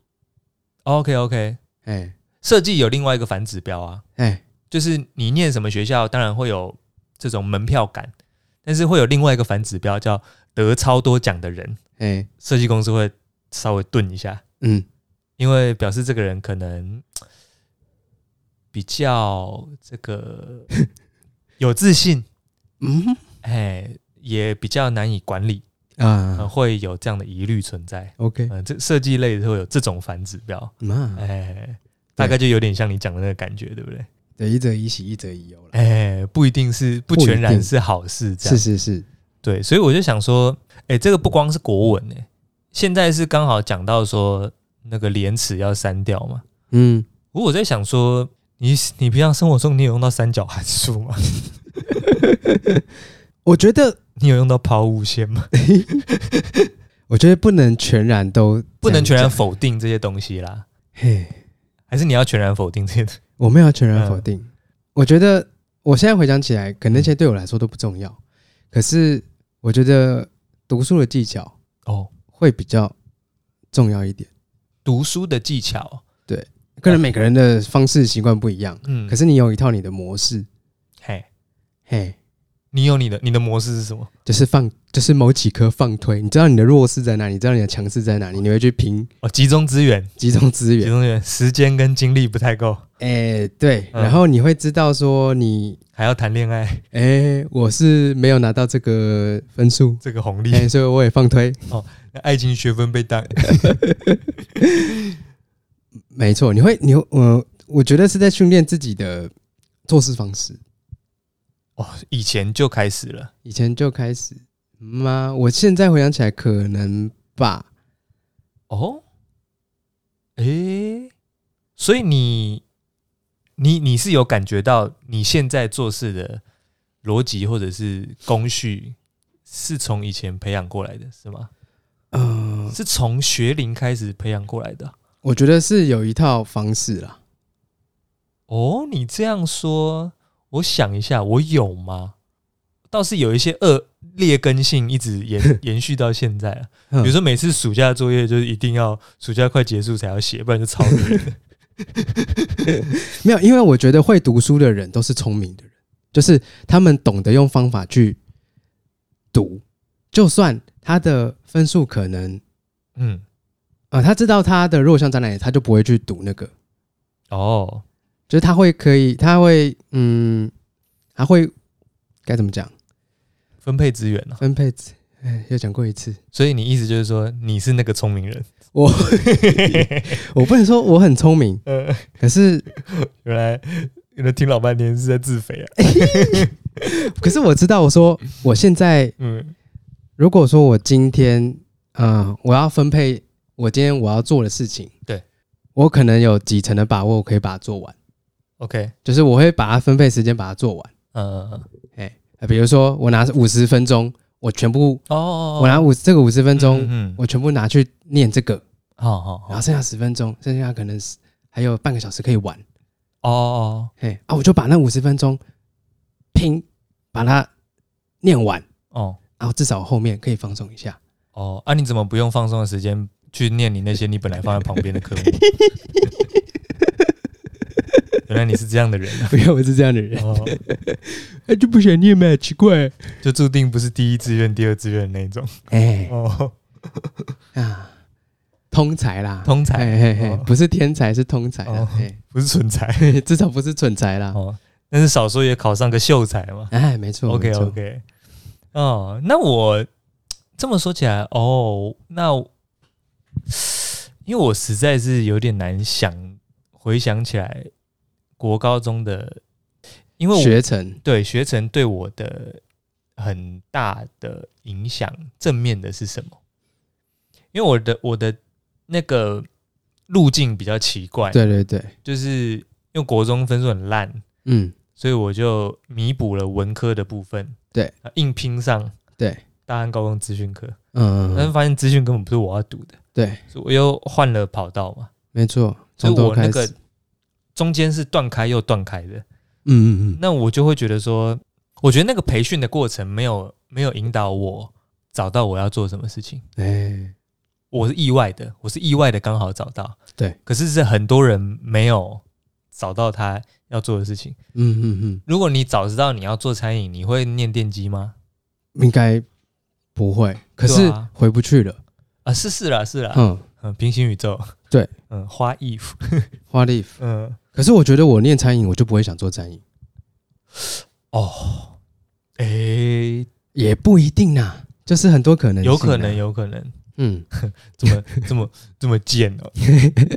OK OK，哎，设计有另外一个反指标啊，哎，就是你念什么学校，当然会有这种门票感，但是会有另外一个反指标，叫得超多奖的人，哎，设计公司会。稍微顿一下，嗯，因为表示这个人可能 *tsk* 比较这个 *laughs* 有自信，嗯，哎，也比较难以管理啊，会有这样的疑虑存在。OK，嗯，这设计类会有这种反指标，哎，大概就有点像你讲的那个感觉，对不对？对，一则以喜，一则以忧了。哎，不一定是，不全然是好事。这样。是是是，对，所以我就想说，哎，这个不光是国文哎，现在是刚好讲到说那个廉耻要删掉嘛。嗯，不过我在想说，你你平常生活中你有用到三角函数吗？*laughs* 我觉得你有用到抛物线吗？*laughs* 我觉得不能全然都不能全然否定这些东西啦。嘿，还是你要全然否定这些？我没有全然否定。我觉得我现在回想起来，可能那些对我来说都不重要。可是我觉得读书的技巧哦会比较重要一点。读书的技巧，对，可能每个人的方式习惯不一样。嗯，可是你有一套你的模式。嘿，嘿。你有你的，你的模式是什么？就是放，就是某几科放推。你知道你的弱势在哪里？你知道你的强势在哪里？你会去拼哦，集中资源，集中资源，集中资源，时间跟精力不太够。哎、欸，对。嗯、然后你会知道说你还要谈恋爱。哎、欸，我是没有拿到这个分数，这个红利、欸，所以我也放推。哦，爱情学分被当。*laughs* 没错，你会，你我我觉得是在训练自己的做事方式。哦，以前就开始了，以前就开始吗？我现在回想起来，可能吧。哦，诶，所以你，你你是有感觉到你现在做事的逻辑或者是工序，是从以前培养过来的，是吗？嗯、呃，是从学龄开始培养过来的。我觉得是有一套方式啦。哦，你这样说。我想一下，我有吗？倒是有一些恶劣根性一直延 *laughs* 延续到现在啊。比如说，每次暑假作业就是一定要暑假快结束才要写，不然就抄别人。*laughs* 没有，因为我觉得会读书的人都是聪明的人，就是他们懂得用方法去读，就算他的分数可能，嗯啊，他知道他的弱项在哪里，他就不会去读那个。哦。就是他会可以，他会嗯，他会该怎么讲？分配资源呢？分配资，哎，又讲过一次。所以你意思就是说，你是那个聪明人？我 *laughs* 我不能说我很聪明，*laughs* 呃，可是 *laughs* 原来原来听老半天是在自肥啊。可是我知道，我说我现在，嗯，如果说我今天，嗯，我要分配我今天我要做的事情，对，我可能有几成的把握，我可以把它做完。OK，就是我会把它分配时间，把它做完。嗯嗯嗯。哎，比如说我拿五十分钟，我全部哦，我拿五这个五十分钟，嗯，我全部拿去念这个。好好。然后剩下十分钟，剩下可能是还有半个小时可以玩。哦哦。嘿啊，我就把那五十分钟拼把它念完。哦。然后至少后面可以放松一下。哦，啊，你怎么不用放松的时间去念你那些你本来放在旁边的科目？*laughs* 原来你是这样的人啊！不要，我是这样的人，他就不想念嘛，奇怪，就注定不是第一志愿、第二志愿那种。哎，哦，啊，通才啦，通才，不是天才，是通才啦，不是蠢才，*laughs* 至少不是蠢才啦。哦，但是少说也考上个秀才嘛。哎，没错，OK OK。哦，那我这么说起来，哦，那因为我实在是有点难想回想起来。国高中的，因为学成对学成对我的很大的影响，正面的是什么？因为我的我的那个路径比较奇怪，对对对，就是因为国中分数很烂，嗯，所以我就弥补了文科的部分，对，硬拼上对。大安高中资讯科，嗯，但是发现资讯根本不是我要读的，对，所以我又换了跑道嘛，没错，所以我那个。中间是断开又断开的，嗯嗯嗯，那我就会觉得说，我觉得那个培训的过程没有没有引导我找到我要做什么事情，哎，我是意外的，我是意外的刚好找到，对，可是是很多人没有找到他要做的事情，嗯嗯嗯，如果你早知道你要做餐饮，你会念电机吗？应该不会，可是回不去了。啊，是是啦是啦，嗯。嗯，平行宇宙，对，嗯，花艺。服，*laughs* 花艺。服，嗯。可是我觉得我念餐饮，我就不会想做餐饮。哦，诶，也不一定呐，就是很多可能，有可能，有可能。嗯，怎 *laughs* 么这么这么贱哦？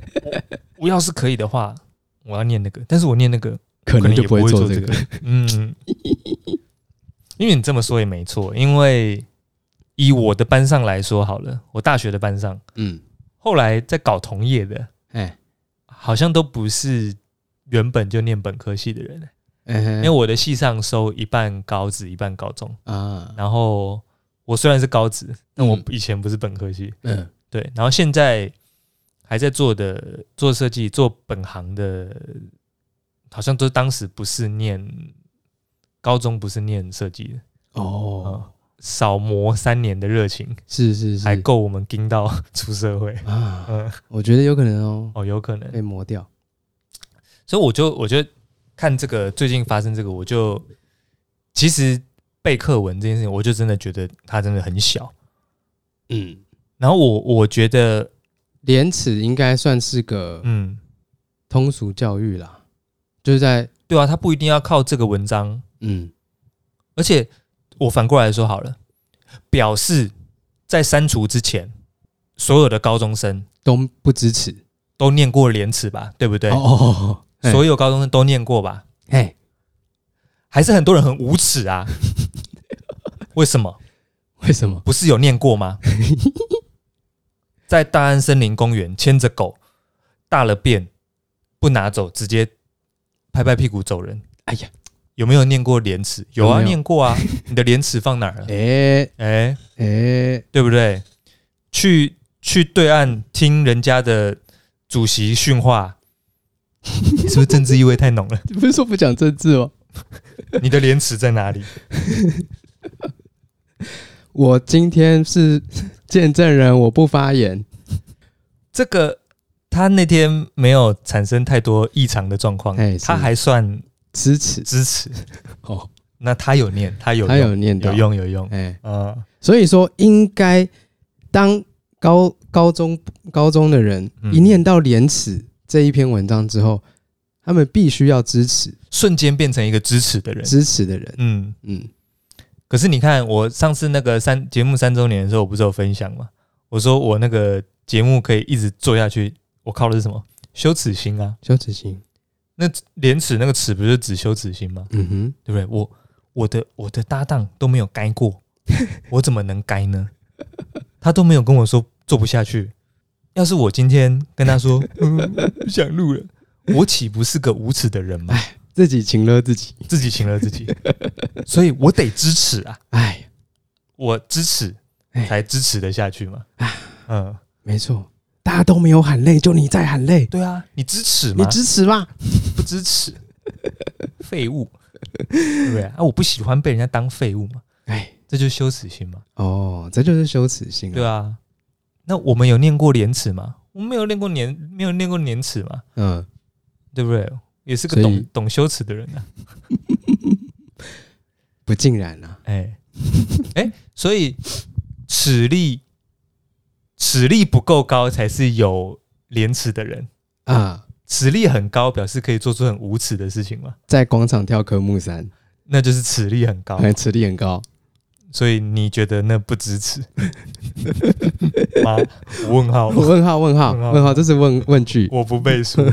*laughs* 我要是可以的话，我要念那个，但是我念那个可能就不会做这个。嗯，因为你这么说也没错，因为以我的班上来说好了，我大学的班上，嗯，后来在搞同业的，哎，好像都不是原本就念本科系的人，因为我的系上收一半高职一半高中啊，然后我虽然是高职，但我以前不是本科系，嗯，对，然后现在。还在做的做设计做本行的，好像都当时不是念高中，不是念设计的哦。少磨三年的热情，是是是，还够我们盯到 *laughs* 出社会啊。嗯，我觉得有可能哦，哦，有可能被磨掉。所以我就我觉得看这个最近发生这个，我就其实背课文这件事情，我就真的觉得它真的很小。嗯，然后我我觉得。廉耻应该算是个嗯通俗教育啦，就是在对啊，他不一定要靠这个文章，嗯，而且我反过来说好了，表示在删除之前，所有的高中生都不支持，都念过廉耻吧，对不对？哦，所有高中生都念过吧？哎，还是很多人很无耻啊？*laughs* 为什么？为什么？不是有念过吗？*laughs* 在大安森林公园牵着狗，大了便不拿走，直接拍拍屁股走人。哎呀，有没有念过廉耻？有啊，念过啊。*laughs* 你的廉耻放哪儿了？哎哎哎，对不对？去去对岸听人家的主席训话，*laughs* 你是不是政治意味太浓了？你不是说不讲政治吗？*laughs* 你的廉耻在哪里？我今天是见证人，我不发言。这个他那天没有产生太多异常的状况，他还算支持支持。哦，那他有念，他有他有念，有用有用。哎，嗯，所以说应该当高高中高中的人一念到廉耻这一篇文章之后，他们必须要支持，瞬间变成一个支持的人，支持的人。嗯嗯。可是你看，我上次那个三节目三周年的时候，我不是有分享吗？我说我那个节目可以一直做下去，我靠的是什么？羞耻心啊！羞耻心。那廉耻那个耻不是指羞耻心吗？嗯哼，对不对？我我的我的搭档都没有该过，*laughs* 我怎么能该呢？他都没有跟我说做不下去。要是我今天跟他说 *laughs* 不想录了，我岂不是个无耻的人吗？自己请了自己，自己请了自己，所以我得支持啊！哎，我支持才支持得下去嘛。嗯，没错，大家都没有喊累，就你在喊累。对啊，你支持吗？你支持吗？不支持，废物，对不对啊？我不喜欢被人家当废物嘛。哎，这就是羞耻心嘛。哦，这就是羞耻心。对啊，那我们有念过廉耻吗？我们没有念过廉，没有念过廉耻嘛。嗯，对不对？也是个懂以懂羞耻的人啊，*laughs* 不尽然啊，哎。哎，所以耻力耻力不够高才是有廉耻的人。啊，耻力很高表示可以做出很无耻的事情嘛，在广场跳科目三，那就是耻力很高，耻力很高，所以你觉得那不支持 *laughs* 吗？问号问号问号问号，这是问问句，我不背书。*laughs*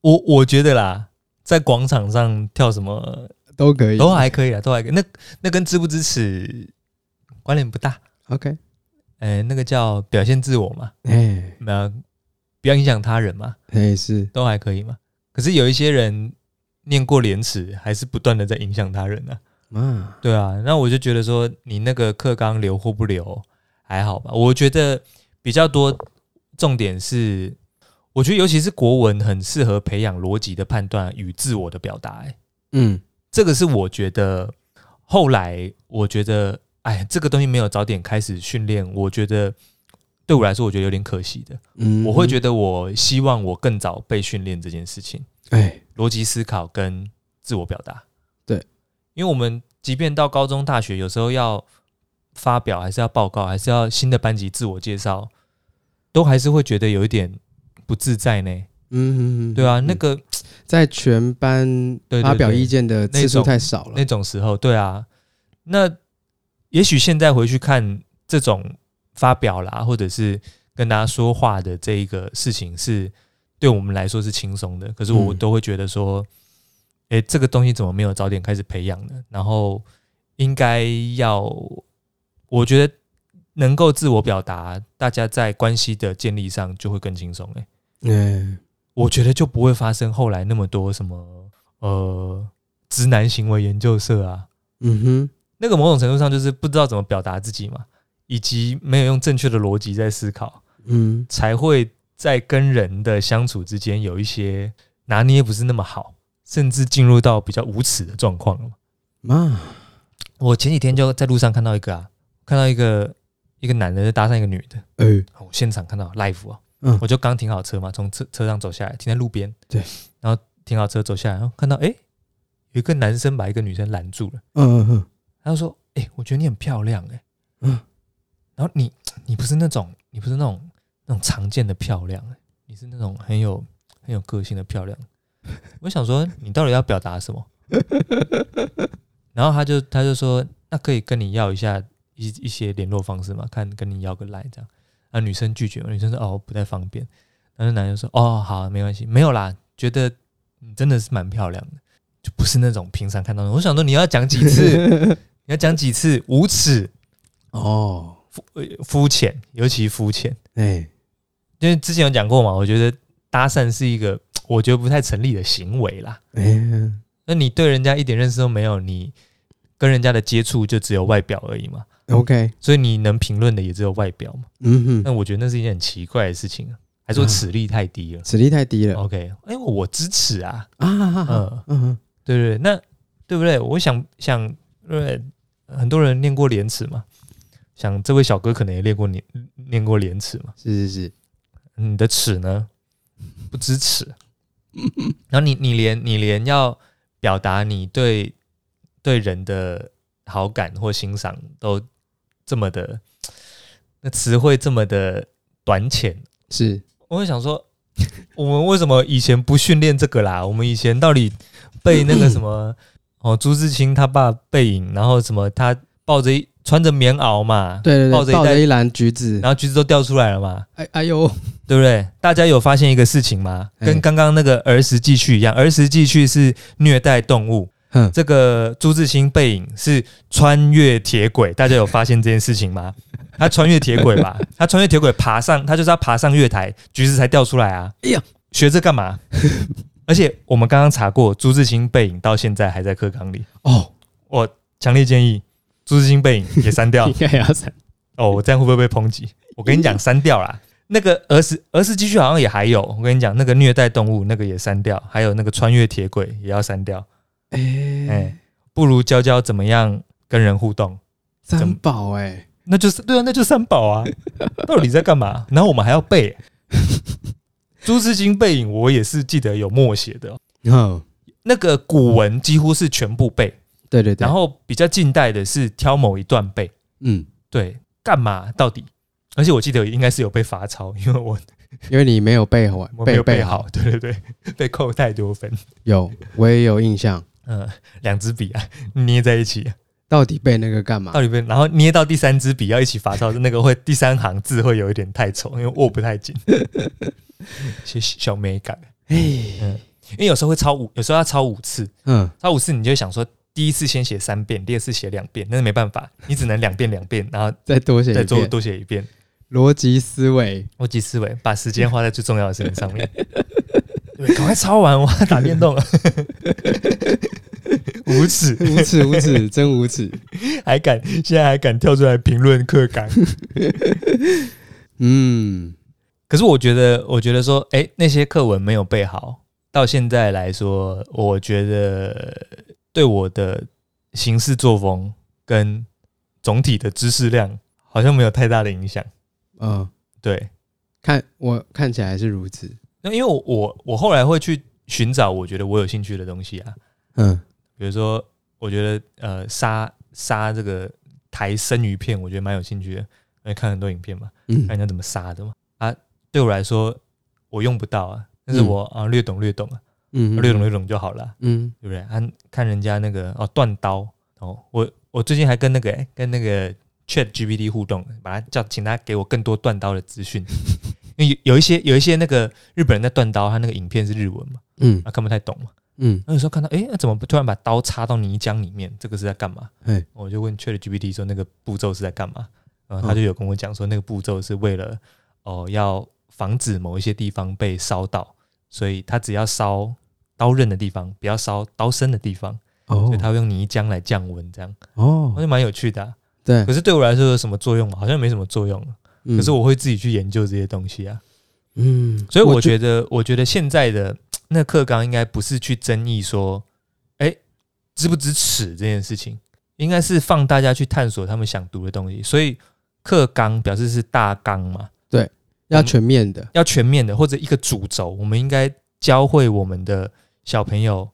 我我觉得啦，在广场上跳什么都可以，都还可以啊，都还可以。那那跟支不支持关联不大。OK，哎，那个叫表现自我嘛，哎，不要影响他人嘛，哎，是都还可以嘛。可是有一些人念过廉耻，还是不断的在影响他人呢。嗯，对啊，那我就觉得说，你那个课纲留或不留还好吧。我觉得比较多重点是。我觉得，尤其是国文，很适合培养逻辑的判断与自我的表达。哎，嗯，这个是我觉得后来，我觉得，哎，这个东西没有早点开始训练，我觉得对我来说，我觉得有点可惜的。嗯，我会觉得，我希望我更早被训练这件事情。哎，逻辑思考跟自我表达。对，因为我们即便到高中、大学，有时候要发表，还是要报告，还是要新的班级自我介绍，都还是会觉得有一点。不自在呢，嗯，对啊，那个在全班发表意见的次数太少了，那种时候，对啊，那也许现在回去看这种发表啦，或者是跟大家说话的这一个事情是对我们来说是轻松的，可是我都会觉得说，哎，这个东西怎么没有早点开始培养呢？然后应该要，我觉得能够自我表达，大家在关系的建立上就会更轻松。哎，嗯，我觉得就不会发生后来那么多什么呃直男行为研究社啊，嗯哼，那个某种程度上就是不知道怎么表达自己嘛，以及没有用正确的逻辑在思考。嗯，才会在跟人的相处之间有一些拿捏不是那么好，甚至进入到比较无耻的状况了。妈，我前几天就在路上看到一个啊，看到一个一个男的在搭讪一个女的，呃，我现场看到 live 啊，嗯，我就刚停好车嘛，从车车上走下来，停在路边，对，然后停好车走下来，然后看到哎，有一个男生把一个女生拦住了，嗯嗯嗯，他就说，哎，我觉得你很漂亮，哎，嗯，然后你你不是那种，你不是那种。那种常见的漂亮，你是那种很有很有个性的漂亮。*laughs* 我想说，你到底要表达什么？*laughs* 然后他就他就说，那可以跟你要一下一一些联络方式嘛？看跟你要个来这样。啊，女生拒绝了，女生说哦不太方便。然后男生说哦好，没关系，没有啦，觉得你真的是蛮漂亮的，就不是那种平常看到的。我想说，你要讲几次？*laughs* 你要讲几次？无耻哦，肤肤浅，尤其肤浅，哎。因为之前有讲过嘛，我觉得搭讪是一个 *tsk* 我觉得不太成立的行为啦。嗯，那你对人家一点认识都没有，你跟人家的接触就只有外表而已嘛。OK，所以你能评论的也只有外表嘛。嗯哼，那我觉得那是一件很奇怪的事情啊，还是我耻力太低了？耻力太低了。OK，哎，我支持啊。啊，嗯嗯，对对对，那对不对？我想想，对，很多人练过廉耻嘛，想这位小哥可能也练过念念过廉耻嘛。是是是。你的尺呢？不支持。*laughs* 然后你你连你连要表达你对对人的好感或欣赏都这么的，那词汇这么的短浅。是，我会想说，我们为什么以前不训练这个啦？我们以前到底背那个什么 *coughs* 哦，朱自清他爸背影，然后什么他抱着一。穿着棉袄嘛，对对对，抱着一，抱着一篮橘子，然后橘子都掉出来了嘛，哎哎呦，对不对？大家有发现一个事情吗？跟刚刚那个儿时记趣一样，儿时记趣是虐待动物，嗯，这个朱自清背影是穿越铁轨，大家有发现这件事情吗？*laughs* 他穿越铁轨吧，他穿越铁轨爬上，他就是要爬上月台，橘子才掉出来啊！哎呀，学这干嘛？*laughs* 而且我们刚刚查过，朱自清背影到现在还在课纲里哦，我强烈建议。朱自清背影也删掉，*laughs* 应该要删哦。我这样会不会被抨击？我跟你讲，删掉啦。那个儿时儿时继续好像也还有。我跟你讲，那个虐待动物那个也删掉，还有那个穿越铁轨也要删掉。哎、欸欸、不如教教怎么样跟人互动。三宝哎，那就是对啊，那就三宝啊。*laughs* 到底在干嘛？然后我们还要背。朱自清背影，我也是记得有默写的。嗯，那个古文几乎是全部背。对对对，然后比较近代的是挑某一段背，嗯，对，干嘛到底？而且我记得应该是有被罚抄，因为我 *laughs* 因为你没有背好，*laughs* 我没有背好，对对对，*laughs* 被扣太多分。有，我也有印象，嗯，两支笔啊捏在一起，到底背那个干嘛？到底背，然后捏到第三支笔要一起罚抄，那个会第三行字会有一点太丑，因为握不太紧，些小美感。哎，嗯，因为有时候会抄五，有时候要抄五次，嗯，抄五次你就想说。第一次先写三遍，第二次写两遍，那是没办法，你只能两遍两遍，然后再多写，再多多写一遍。逻辑思维，逻辑思维，把时间花在最重要的事情上面。*laughs* 对，赶快抄完，我要打电动了。*laughs* 无耻，无耻，无耻，真无耻！还敢现在还敢跳出来评论课纲？*laughs* 嗯，可是我觉得，我觉得说，哎、欸，那些课文没有背好，到现在来说，我觉得。对我的行事作风跟总体的知识量好像没有太大的影响。嗯，对，看我看起来是如此。那因为我我我后来会去寻找我觉得我有兴趣的东西啊。嗯，比如说我觉得呃杀杀这个台生鱼片，我觉得蛮有兴趣的，因为看很多影片嘛，嗯看人家怎么杀的嘛。啊，对我来说我用不到啊，但是我啊略懂略懂啊。嗯，略懂略懂就好了，嗯，对不对？看看人家那个哦，断刀哦，我我最近还跟那个、欸、跟那个 Chat GPT 互动，把他叫，请他给我更多断刀的资讯。*laughs* 因为有有一些有一些那个日本人在断刀，他那个影片是日文嘛，嗯，他看不太懂嘛，嗯，那有时候看到，哎，那怎么突然把刀插到泥浆里面？这个是在干嘛？哎，我就问 Chat GPT 说那个步骤是在干嘛？然后他就有跟我讲说，那个步骤是为了哦，要防止某一些地方被烧到，所以他只要烧刀刃的地方，不要烧刀身的地方，哦，所以他会用泥浆来降温，这样哦，那就蛮有趣的，对。可是对我来说有什么作用吗？好像没什么作用。可是我会自己去研究这些东西啊，嗯，所以我觉得，我觉得现在的 *tsk* 那课纲应该不是去争议说，哎，支不支持这件事情，应该是放大家去探索他们想读的东西。所以课纲表示是大纲嘛，对，要全面的，要全面的，或者一个主轴，我们应该教会我们的小朋友，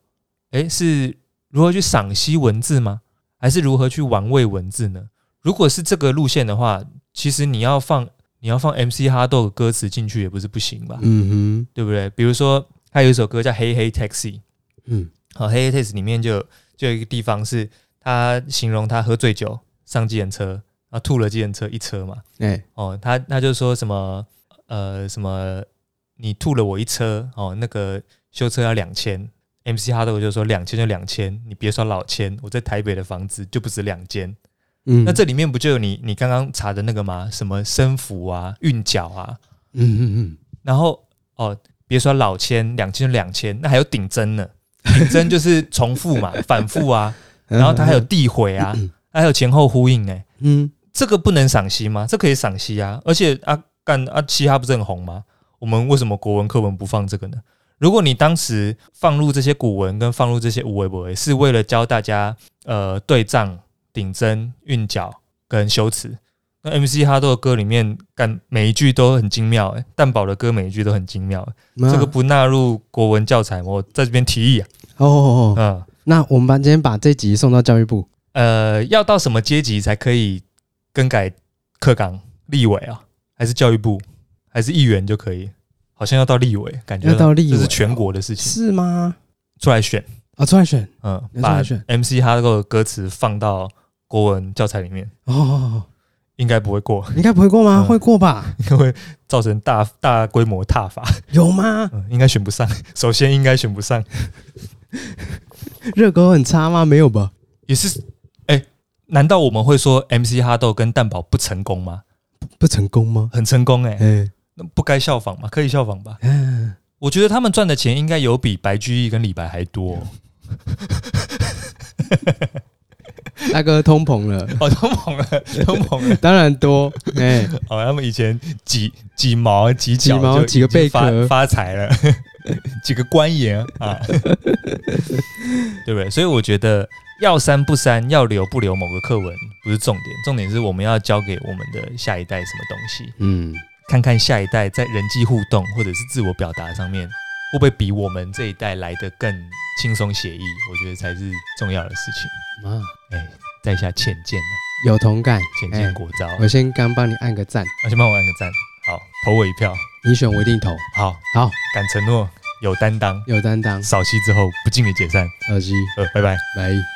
哎，是如何去赏析文字吗？还是如何去玩味文字呢？如果是这个路线的话。其实你要放你要放 MC 哈豆的歌词进去也不是不行吧？嗯哼，对不对？比如说他有一首歌叫《Hey Hey Taxi》，嗯，好，《Hey Hey Taxi》里面就就有一个地方是他形容他喝醉酒上计程车，然后吐了计程车一车嘛。哎，哦，他他就说什么呃什么你吐了我一车哦，那个修车要两千，MC 哈豆就说两千就两千，你别说老千，我在台北的房子就不止两间。嗯，那这里面不就有你你刚刚查的那个吗？什么声符啊、韵脚啊，嗯嗯嗯。然后哦，别说老千、两千就两千，那还有顶针呢。顶针就是重复嘛，*laughs* 反复啊。然后它还有递回啊，还有前后呼应哎。嗯，这个不能赏析吗？这可以赏析啊。而且啊，干啊，嘻哈不是很红吗？我们为什么国文课文不放这个呢？如果你当时放入这些古文跟放入这些无为不为，是为了教大家呃对仗。顶针、韵脚跟修辞，那 MC 哈豆的歌里面，干每一句都很精妙，哎，蛋堡的歌每一句都很精妙，啊、这个不纳入国文教材，我在这边提议啊。哦，哦，哦，嗯，那我们班今天把这集送到教育部，呃，要到什么阶级才可以更改课纲？立委啊，还是教育部，还是议员就可以？好像要到立委，感觉要到立委，这是全国的事情，是吗？出来选啊，出来选，嗯，把 MC 哈豆的歌词放到。国文教材里面哦，应该不会过，应该不会过吗？会过吧？应该会造成大大规模踏伐，有吗？应该选不上。首先应该选不上。热狗很差吗？没有吧？也是。哎，难道我们会说 MC 哈豆跟蛋堡不成功吗？不成功吗？很成功哎。哎，那不该效仿吗？可以效仿吧？嗯，我觉得他们赚的钱应该有比白居易跟李白还多。*laughs* 大哥通膨了，哦，通膨了，*laughs* 通膨了，当然多，哎、欸，哦，他们以前几几毛几角几毛几个贝壳。发财了，*laughs* 几个官盐啊，对不对？所以我觉得要删不删，要留不留某个课文不是重点，重点是我们要教给我们的下一代什么东西，嗯，看看下一代在人际互动或者是自我表达上面会不会比我们这一代来的更轻松写意，我觉得才是重要的事情。啊，哎，在下浅见了，有同感，浅见国昭。我先刚帮你按个赞，我先帮我按个赞，好，投我一票，你选我一定投。好，好，敢承诺，有担当，有担当。扫息之后不敬礼解散，扫息，呃，拜拜，拜。